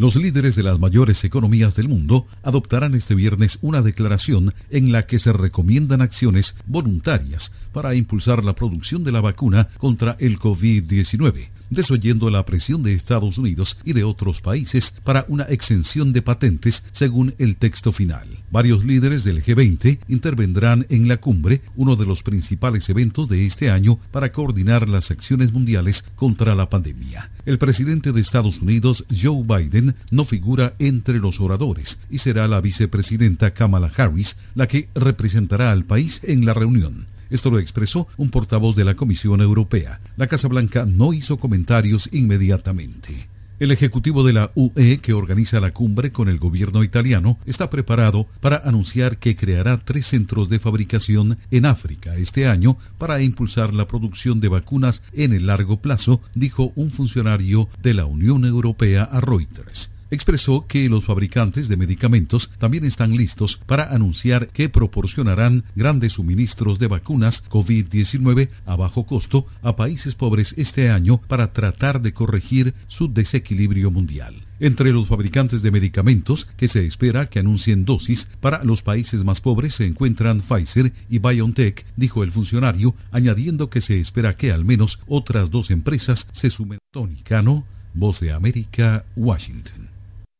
Los líderes de las mayores economías del mundo adoptarán este viernes una declaración en la que se recomiendan acciones voluntarias para impulsar la producción de la vacuna contra el COVID-19 desoyendo la presión de Estados Unidos y de otros países para una exención de patentes según el texto final. Varios líderes del G20 intervendrán en la cumbre, uno de los principales eventos de este año para coordinar las acciones mundiales contra la pandemia. El presidente de Estados Unidos, Joe Biden, no figura entre los oradores y será la vicepresidenta Kamala Harris la que representará al país en la reunión. Esto lo expresó un portavoz de la Comisión Europea. La Casa Blanca no hizo comentarios inmediatamente. El ejecutivo de la UE, que organiza la cumbre con el gobierno italiano, está preparado para anunciar que creará tres centros de fabricación en África este año para impulsar la producción de vacunas en el largo plazo, dijo un funcionario de la Unión Europea a Reuters expresó que los fabricantes de medicamentos también están listos para anunciar que proporcionarán grandes suministros de vacunas COVID-19 a bajo costo a países pobres este año para tratar de corregir su desequilibrio mundial. Entre los fabricantes de medicamentos que se espera que anuncien dosis para los países más pobres se encuentran Pfizer y BioNTech, dijo el funcionario, añadiendo que se espera que al menos otras dos empresas se sumen. Tony Cano, Voz de América, Washington.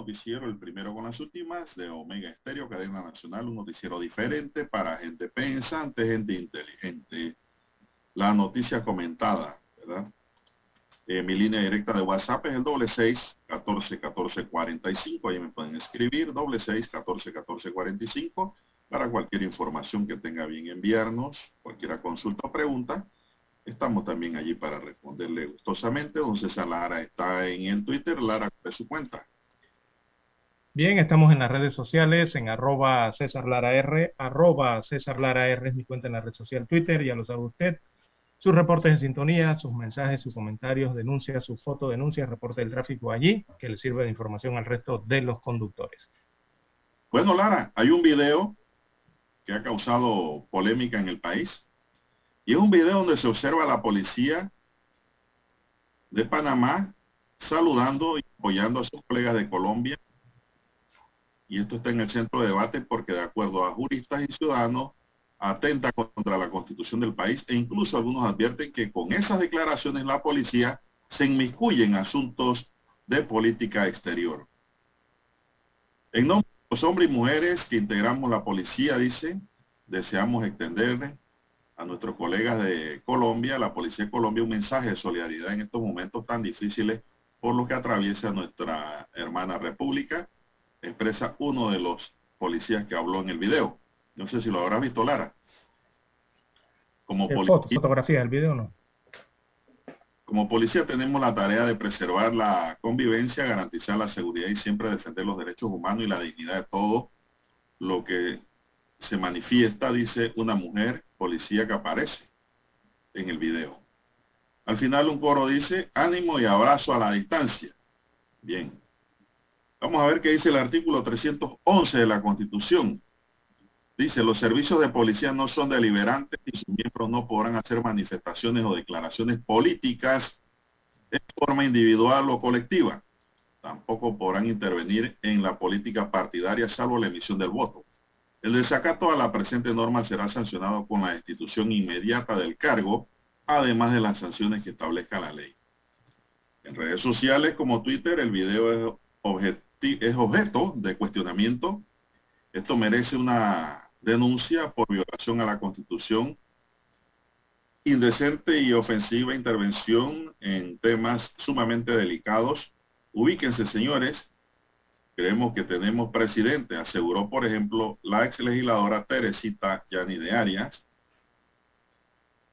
Noticiero, el primero con las últimas, de Omega Estéreo, cadena nacional, un noticiero diferente para gente pensante, gente inteligente. La noticia comentada, ¿verdad? Eh, mi línea directa de WhatsApp es el doble seis catorce catorce cuarenta y cinco. Ahí me pueden escribir doble seis catorce catorce cuarenta y cinco para cualquier información que tenga bien enviarnos, cualquier consulta o pregunta. Estamos también allí para responderle gustosamente. Don César Lara está en el Twitter. Lara, de su cuenta.
Bien, estamos en las redes sociales, en arroba César Lara R, arroba César Lara R es mi cuenta en la red social Twitter, ya lo sabe usted. Sus reportes de sintonía, sus mensajes, sus comentarios, denuncias, sus fotodenuncias, reporte del tráfico allí, que le sirve de información al resto de los conductores.
Bueno, Lara, hay un video que ha causado polémica en el país. Y es un video donde se observa a la policía de Panamá saludando y apoyando a sus colegas de Colombia y esto está en el centro de debate porque de acuerdo a juristas y ciudadanos atenta contra la constitución del país e incluso algunos advierten que con esas declaraciones la policía se inmiscuye en asuntos de política exterior. En nombre de los hombres y mujeres que integramos la policía, dice, deseamos extenderle a nuestros colegas de Colombia, la Policía de Colombia, un mensaje de solidaridad en estos momentos tan difíciles por lo que atraviesa nuestra hermana república expresa uno de los policías que habló en el video. No sé si lo habrá visto Lara.
Como policía, fotografía del video no.
Como policía tenemos la tarea de preservar la convivencia, garantizar la seguridad y siempre defender los derechos humanos y la dignidad de todo lo que se manifiesta, dice una mujer policía que aparece en el video. Al final un coro dice, ánimo y abrazo a la distancia. Bien, Vamos a ver qué dice el artículo 311 de la Constitución. Dice, los servicios de policía no son deliberantes y sus miembros no podrán hacer manifestaciones o declaraciones políticas en forma individual o colectiva. Tampoco podrán intervenir en la política partidaria salvo la emisión del voto. El desacato a la presente norma será sancionado con la destitución inmediata del cargo, además de las sanciones que establezca la ley. En redes sociales como Twitter, el video es objeto es objeto de cuestionamiento. Esto merece una denuncia por violación a la Constitución, indecente y ofensiva intervención en temas sumamente delicados. Ubíquense, señores. Creemos que tenemos presidente, aseguró, por ejemplo, la ex legisladora Teresita Yani de Arias.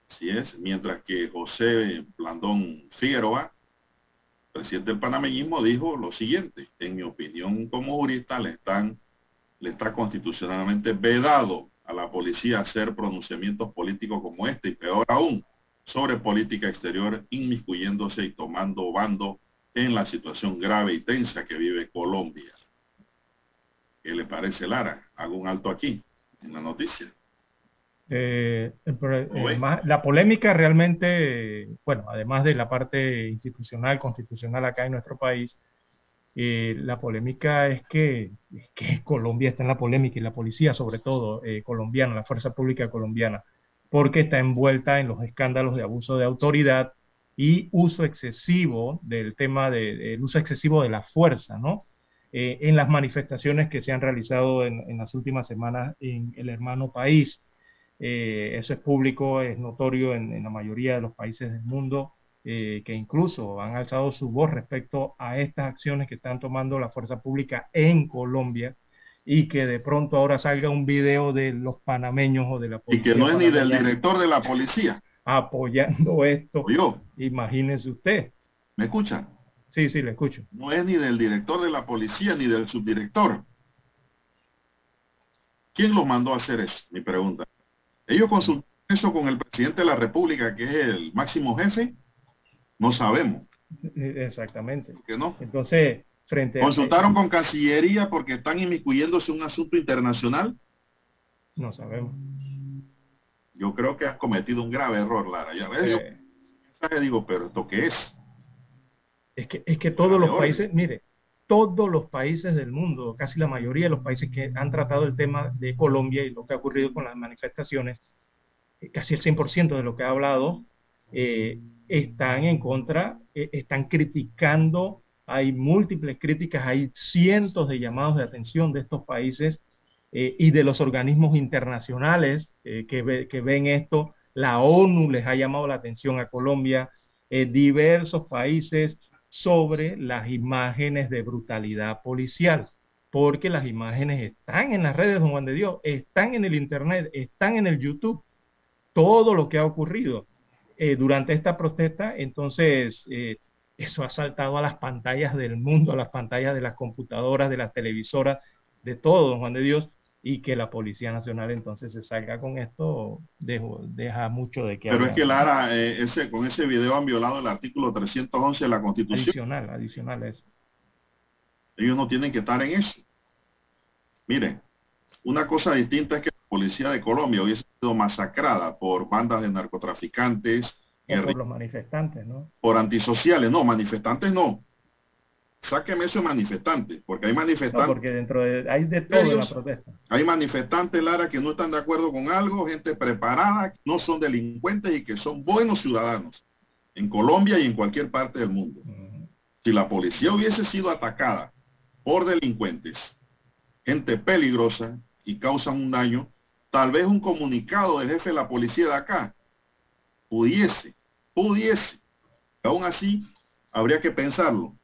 Así es, mientras que José Blandón Figueroa presidente del panameñismo dijo lo siguiente, en mi opinión como jurista le, están, le está constitucionalmente vedado a la policía hacer pronunciamientos políticos como este y peor aún, sobre política exterior, inmiscuyéndose y tomando bando en la situación grave y tensa que vive Colombia. ¿Qué le parece, Lara? Hago un alto aquí, en la noticia.
Eh, eh, la polémica realmente, bueno, además de la parte institucional, constitucional acá en nuestro país, eh, la polémica es que, que, Colombia está en la polémica y la policía, sobre todo colombiana, la fuerza pública colombiana, porque está envuelta en los escándalos de abuso de autoridad y uso excesivo del tema del uso excesivo de la fuerza, ¿no? en las manifestaciones que se han realizado en, en las últimas semanas en el hermano país. Eh, eso es público, es notorio en, la mayoría de los países del mundo, eh, que incluso han alzado su voz respecto a estas acciones que están tomando la fuerza pública en Colombia y que de pronto ahora salga un video de los panameños o de la
policía. Y que no es ni del director de la policía.
Apoyando esto. Yo. Imagínese usted.
¿Me escucha?
Sí, sí, le escucho.
No es ni del director de la policía ni del subdirector. ¿Quién lo mandó a hacer eso? Mi pregunta. Ellos consultaron eso con el presidente de la República, que es el máximo jefe. No sabemos.
Exactamente.
¿Por no?
Entonces, frente
¿Consultaron con Cancillería porque están inmiscuyéndose en un asunto internacional?
No sabemos.
Yo creo que has cometido un grave error, Lara. Ya ves, yo digo, pero ¿esto qué es?
Es que, es que todos los países, mire, todos los países del mundo, casi la mayoría de los países que han tratado el tema de Colombia y lo que ha ocurrido con las manifestaciones, eh, casi el 100% de lo que ha hablado, eh, están en contra, eh, están criticando, hay múltiples críticas, hay cientos de llamados de atención de estos países y de los organismos internacionales que, que, ven esto. La ONU les ha llamado la atención a Colombia, diversos países sobre las imágenes de brutalidad policial, porque las imágenes están en las redes, don Juan de Dios, están en el Internet, están en el YouTube, todo lo que ha ocurrido eh, durante esta protesta, entonces eh, eso ha saltado a las pantallas del mundo, a las pantallas de las computadoras, de las televisoras, de todo, don Juan de Dios, y que la Policía Nacional entonces se salga con esto, deja mucho de que
Pero es que Lara, eh, ese, con ese video han violado el artículo 311 de la Constitución.
Adicional, adicional eso.
Ellos no tienen que estar en eso. Mire, una cosa distinta es que la policía de Colombia hubiese sido masacrada por bandas de narcotraficantes.
por los manifestantes, ¿no?
Por antisociales, no, manifestantes no sáqueme esos manifestantes, porque hay manifestantes.
porque dentro de, hay de todo en la protesta.
Hay manifestantes, Lara, que no están de acuerdo con algo, gente preparada, no son delincuentes y que son buenos ciudadanos en Colombia y en cualquier parte del mundo. Si la policía hubiese sido atacada por delincuentes, gente peligrosa y causan un daño, tal vez un comunicado del jefe de la policía de acá pudiese, pudiese, aún así habría que pensarlo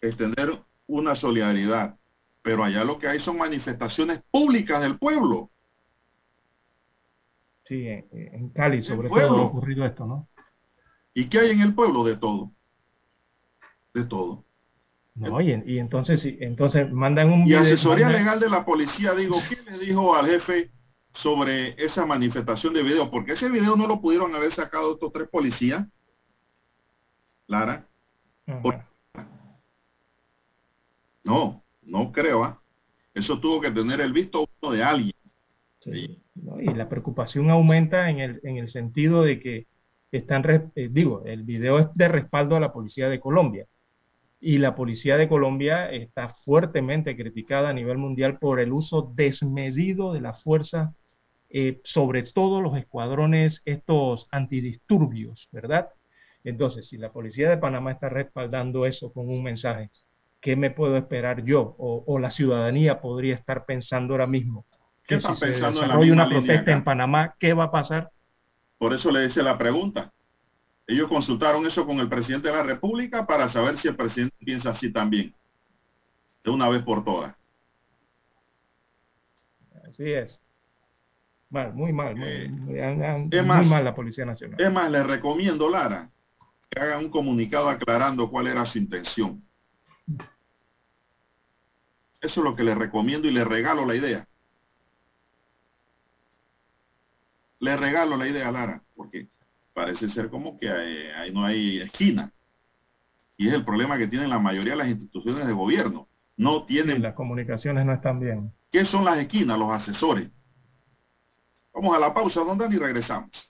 extender una solidaridad. Pero allá lo que hay son manifestaciones públicas del pueblo.
Sí, en Cali sobre todo ha ocurrido esto, ¿no?
¿Y qué hay en el pueblo? De todo. De todo.
No, y, y entonces, entonces mandan un...
Y asesoría legal de la policía, digo, ¿qué le dijo al jefe sobre esa manifestación de video? Porque ese video no lo pudieron haber sacado estos tres policías. Lara. No, no creo. ¿ah? Eso tuvo que tener el visto de alguien.
y la preocupación aumenta en el, en el sentido de que están, eh, digo, el video es de respaldo a la policía de Colombia. Y la policía de Colombia está fuertemente criticada a nivel mundial por el uso desmedido de la fuerza, eh, sobre todo los escuadrones, estos antidisturbios, ¿verdad? Entonces, si la policía de Panamá está respaldando eso con un mensaje, ¿qué me puedo esperar yo? O, la ciudadanía podría estar pensando ahora mismo.
¿Qué está
si
pensando
en una protesta en Panamá, ¿qué va a pasar?
Por eso le hice la pregunta. Ellos consultaron eso con el presidente de la República para saber si el presidente piensa así también. De una vez por todas.
Así es. Mal, muy mal. Muy, eh, mal la Policía Nacional.
Es más, le recomiendo, Lara, que haga un comunicado aclarando cuál era su intención. Eso es lo que le recomiendo y le regalo la idea. Le regalo la idea, Lara, porque parece ser como que ahí, no hay esquina. Y es el problema que tienen la mayoría de las instituciones de gobierno. No tienen...
las comunicaciones no están bien.
¿Qué son las esquinas? Los asesores. Vamos a la pausa, don Dani, y regresamos.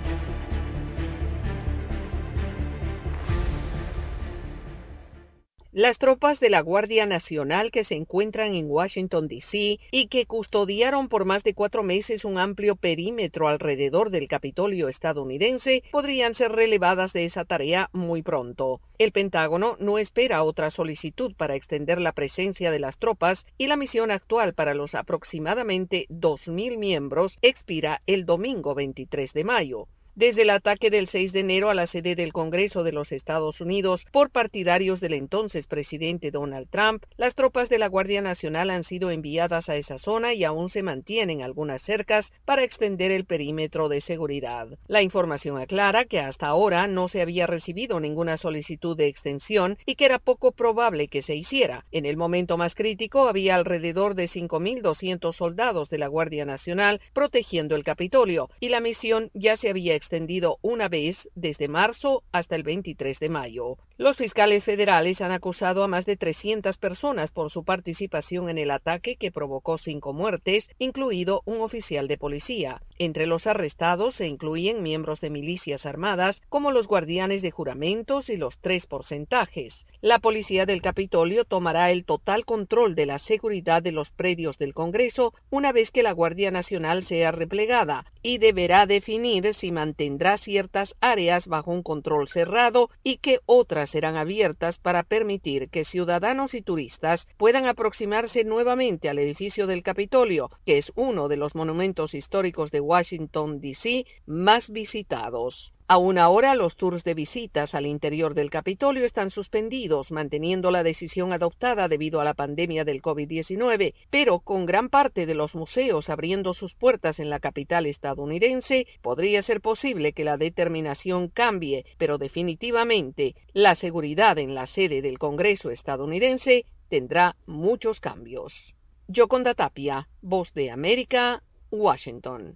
Las tropas de la Guardia Nacional que se encuentran en Washington, D.C. y que custodiaron por más de cuatro meses un amplio perímetro alrededor del Capitolio estadounidense podrían ser relevadas de esa tarea muy pronto. El Pentágono no espera otra solicitud para extender la presencia de las tropas y la misión actual para los aproximadamente 2.000 miembros expira el domingo 23 de mayo desde el ataque del 6 de enero a la sede del Congreso de los Estados Unidos por partidarios del entonces presidente Donald Trump, las tropas de la Guardia Nacional han sido enviadas a esa zona y aún se mantienen algunas cercas para extender el perímetro de seguridad. La información aclara que hasta ahora no se había recibido ninguna solicitud de extensión y que era poco probable que se hiciera. En el momento más crítico había alrededor de 5.200 soldados de la Guardia Nacional protegiendo el Capitolio y la misión ya se había extendido una vez desde marzo hasta el 23 de mayo. Los fiscales federales han acusado a más de 300 personas por su participación en el ataque que provocó cinco muertes, incluido un oficial de policía. Entre los arrestados se incluyen miembros de milicias armadas, como los guardianes de juramentos y los tres porcentajes. La policía del Capitolio tomará el total control de la seguridad de los predios del Congreso una vez que la Guardia Nacional sea replegada y deberá definir si mantendrá ciertas áreas bajo un control cerrado y que otras serán abiertas para permitir que ciudadanos y turistas puedan aproximarse nuevamente al edificio del Capitolio, que es uno de los monumentos históricos de Washington, D.C. más visitados. Aún ahora los tours de visitas al interior del Capitolio están suspendidos, manteniendo la decisión adoptada debido a la pandemia del COVID-19, pero con gran parte de los museos abriendo sus puertas en la capital estadounidense, podría ser posible que la determinación cambie, pero definitivamente la seguridad en la sede del Congreso estadounidense tendrá muchos cambios. Yoconda Tapia, Voz de América, Washington.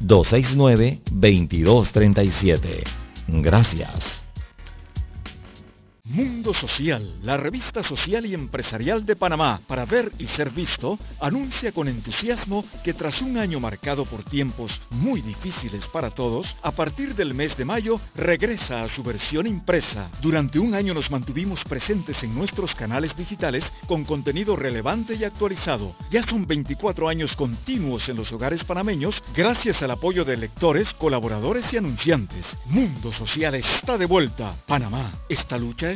269-2237. Gracias.
Mundo Social, la revista social y empresarial de Panamá, para ver y ser visto, anuncia con entusiasmo que tras un año marcado por tiempos muy difíciles para todos, a partir del mes de mayo regresa a su versión impresa. Durante un año nos mantuvimos presentes en nuestros canales digitales con contenido relevante y actualizado. Ya son 24 años continuos en los hogares panameños gracias al apoyo de lectores, colaboradores y anunciantes. Mundo Social está de vuelta. Panamá, esta lucha es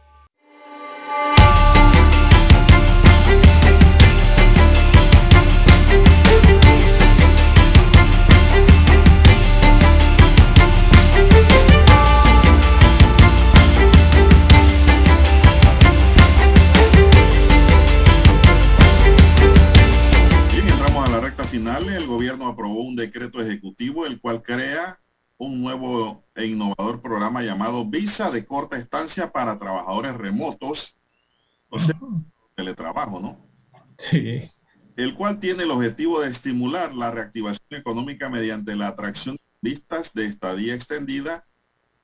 Un decreto ejecutivo el cual crea un nuevo e innovador programa llamado Visa de corta estancia para trabajadores remotos, o sea, teletrabajo, ¿no?
Sí.
el cual tiene el objetivo de estimular la reactivación económica mediante la atracción de turistas de estadía extendida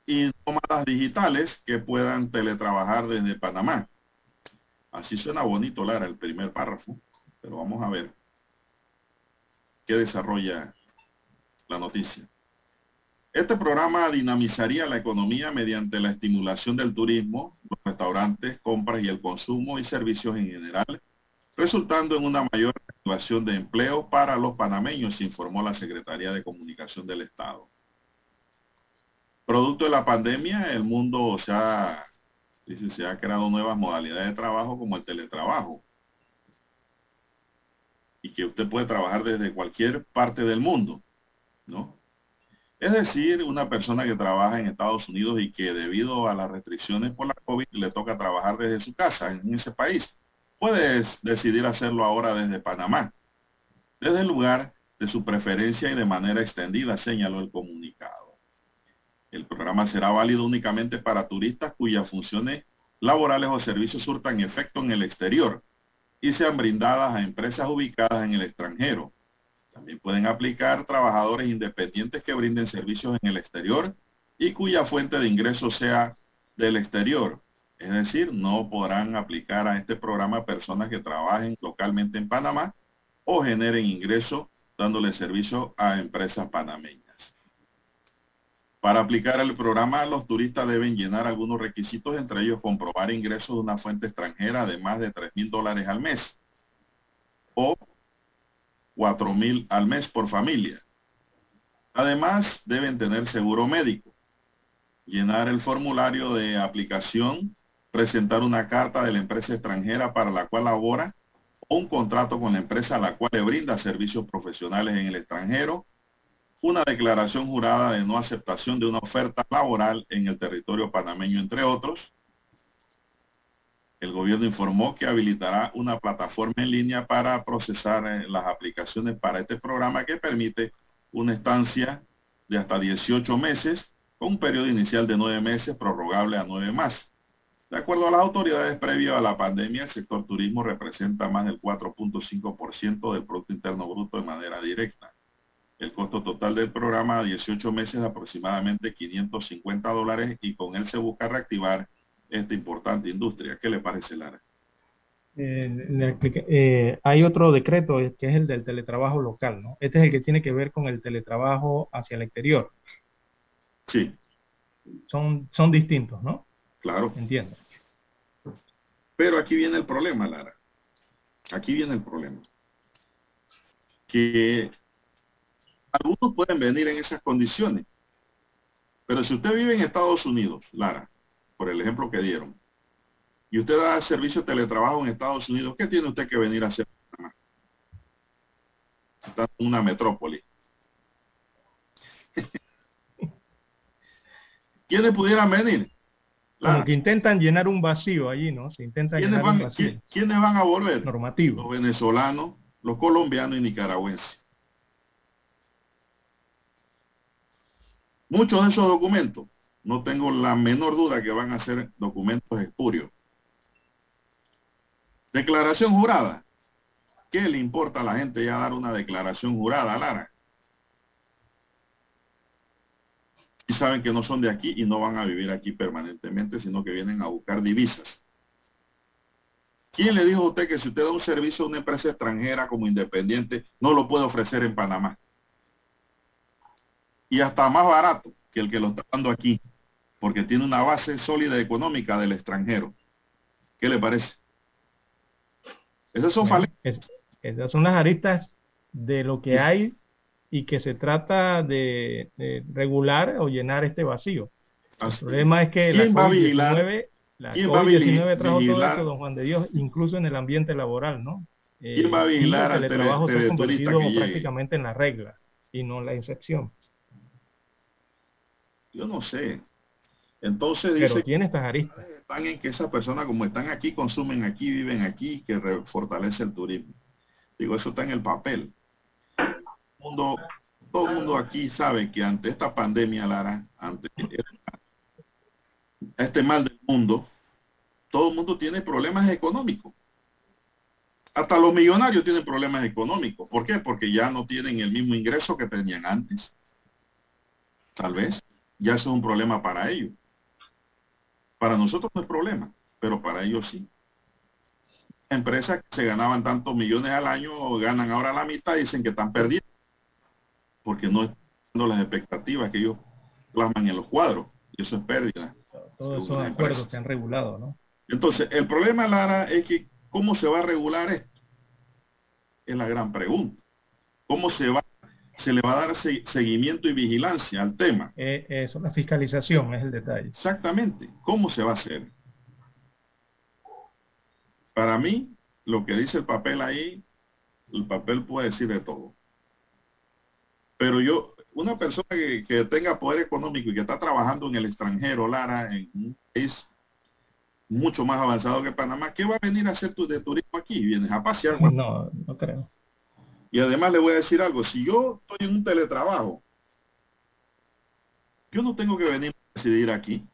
y nómadas digitales que puedan teletrabajar desde Panamá. Así suena bonito, Lara, el primer párrafo, pero vamos a ver qué desarrolla la noticia. Este programa dinamizaría la economía mediante la estimulación del turismo, los restaurantes, compras y el consumo y servicios en general, resultando en una mayor activación de empleo para los panameños, informó la Secretaría de Comunicación del Estado. Producto de la pandemia, el mundo se se ha creado nuevas modalidades de trabajo como el teletrabajo. Y que usted puede trabajar desde cualquier parte del mundo, ¿no? Es decir, una persona que trabaja en Estados Unidos y que debido a las restricciones por la COVID le toca trabajar desde su casa en ese país, puede decidir hacerlo ahora desde Panamá, desde el lugar de su preferencia y de manera extendida, señaló el comunicado. El programa será válido únicamente para turistas cuyas funciones laborales o servicios surtan efecto en el exterior y sean brindadas a empresas ubicadas en el extranjero también pueden aplicar trabajadores independientes que brinden servicios en el exterior y cuya fuente de ingreso sea del exterior. Es decir, no podrán aplicar a este programa personas que trabajen localmente en Panamá o generen ingreso dándole servicio a empresas panameñas. Para aplicar el programa, los turistas deben llenar algunos requisitos, entre ellos comprobar ingresos de una fuente extranjera de más de 3 mil dólares al mes o cuatro mil al mes por familia. Además, deben tener seguro médico, llenar el formulario de aplicación, presentar una carta de la empresa extranjera para la cual labora o un contrato con la empresa a la cual le brinda servicios profesionales en el extranjero, una declaración jurada de no aceptación de una oferta laboral en el territorio panameño, entre otros, el gobierno informó que habilitará una plataforma en línea para procesar eh, las aplicaciones para este programa que permite una estancia de hasta 18 meses con un periodo inicial de 9 meses prorrogable a 9 más. De acuerdo a las autoridades previas a la pandemia, el sector turismo representa más del 4.5% del Producto Interno Bruto de manera directa. El costo total del programa a 18 meses aproximadamente 550 dólares y con él se busca reactivar esta importante industria. ¿Qué le parece, Lara?
Eh, hay otro decreto que es el del teletrabajo local, ¿no? Este es el que tiene que ver con el teletrabajo hacia el exterior.
Sí.
Son, son distintos, ¿no?
Claro.
Entiendo.
Pero aquí viene el problema, Lara. Aquí viene el problema. Que algunos pueden venir en esas condiciones. Pero si usted vive en Estados Unidos, Lara, por el ejemplo que dieron, y usted da servicio de teletrabajo en Estados Unidos, ¿qué tiene usted que venir a hacer? Está en una metrópoli. ¿Quiénes pudieran venir?
Como que intentan llenar un vacío allí, ¿no? Se intentan
¿Quiénes,
llenar
van,
un vacío.
¿Quiénes van a volver?
Normativo.
Los venezolanos, los colombianos y nicaragüenses. Muchos de esos documentos no tengo la menor duda que van a ser documentos espurios. Declaración jurada. ¿Qué le importa a la gente ya dar una declaración jurada, Lara? Y saben que no son de aquí y no van a vivir aquí permanentemente, sino que vienen a buscar divisas. ¿Quién le dijo a usted que si usted da un servicio a una empresa extranjera como independiente, no lo puede ofrecer en Panamá? Y hasta más barato que el que lo está dando aquí porque tiene una base sólida económica del extranjero. ¿Qué le parece?
Esas son Esas son las aristas de lo que hay y que se trata de, regular o llenar este vacío. El problema es que la COVID-19 la COVID-19 trajo todo esto, don Juan de Dios, incluso en el ambiente laboral, ¿no?
¿Quién va a eh, vigilar al teletrabajo
se ha convertido prácticamente en la regla y no la excepción.
Yo no sé. Entonces dice
Pero tiene estas aristas.
Están en que esas personas como están aquí, consumen aquí, viven aquí, que fortalece el turismo. Digo, eso está en el papel. Mundo, todo el mundo aquí sabe que ante esta pandemia, Lara, ante este mal del mundo, todo el mundo tiene problemas económicos. Hasta los millonarios tienen problemas económicos. ¿Por qué? Porque ya no tienen el mismo ingreso que tenían antes. Tal vez. Ya eso es un problema para ellos. Para nosotros no es problema, pero para ellos sí. Empresas que se ganaban tantos millones al año ganan ahora la mitad y dicen que están perdiendo. Porque no están dando las expectativas que ellos plasman en los cuadros. Y eso es pérdida.
Todos esos acuerdos se han regulado, ¿no?
Entonces, el problema, Lara, es que ¿cómo se va a regular esto? Es la gran pregunta. ¿Cómo se va se le va a dar seguimiento y vigilancia al tema?
Eh, eso, la fiscalización es el detalle.
Exactamente. ¿Cómo se va a hacer? Para mí, lo que dice el papel ahí, el papel puede decir de todo. Pero yo, una persona que, que tenga poder económico y que está trabajando en el extranjero, Lara, en un país mucho más avanzado que Panamá, ¿qué va a venir a hacer tú de turismo aquí? ¿Vienes a pasear?
No, no creo.
Y además le voy a decir algo, si yo estoy en un teletrabajo, yo no tengo que venir a decidir aquí.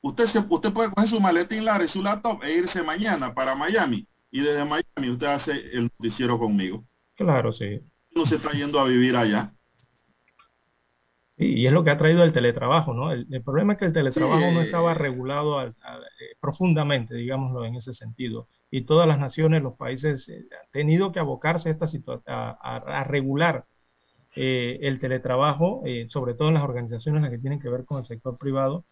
Usted, se, usted puede coger su maletín Lara y su laptop e irse mañana para Miami. Y desde Miami usted hace el noticiero conmigo.
Claro, sí.
No se está yendo a vivir allá
y es lo que ha traído el teletrabajo, ¿no? El, problema es que el teletrabajo no estaba regulado eh, profundamente, digámoslo en ese sentido. Y todas las naciones, los países eh, han tenido que abocarse a, esta a, regular eh, el teletrabajo, sobre todo en las organizaciones las que tienen que ver con el sector privado.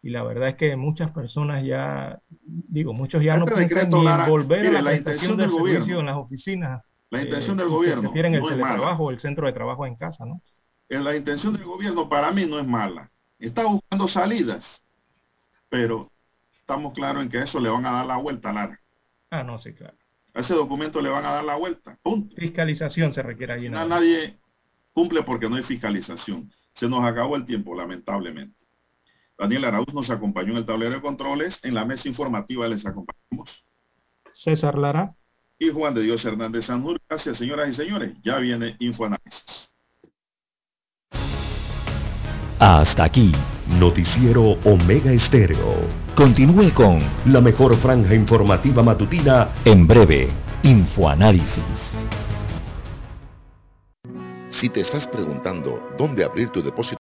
Y la verdad es que muchas personas ya, digo, muchos ya no piensan ni en volver a la, prestación del servicio en las oficinas.
La intención del gobierno.
Que el teletrabajo, el centro de trabajo en casa, ¿no?
la intención del gobierno para mí no es mala. Está buscando salidas, pero estamos claros en que eso le van a dar la vuelta, Lara.
Ah, no, sí, claro.
A ese documento le van a dar la vuelta, punto.
Fiscalización se requiere allí.
nadie cumple porque no hay fiscalización. Se nos acabó el tiempo, lamentablemente. Daniel Arauz nos acompañó en el tablero de controles. En la mesa informativa les acompañamos.
César Lara.
Y Juan de Dios Hernández Sanjur. Gracias, señoras y señores. Ya viene Infoanálisis.
Hasta aquí, Noticiero Omega Estéreo. Continúe con la mejor franja informativa matutina en breve, Infoanálisis.
Si te estás preguntando dónde abrir tu depósito,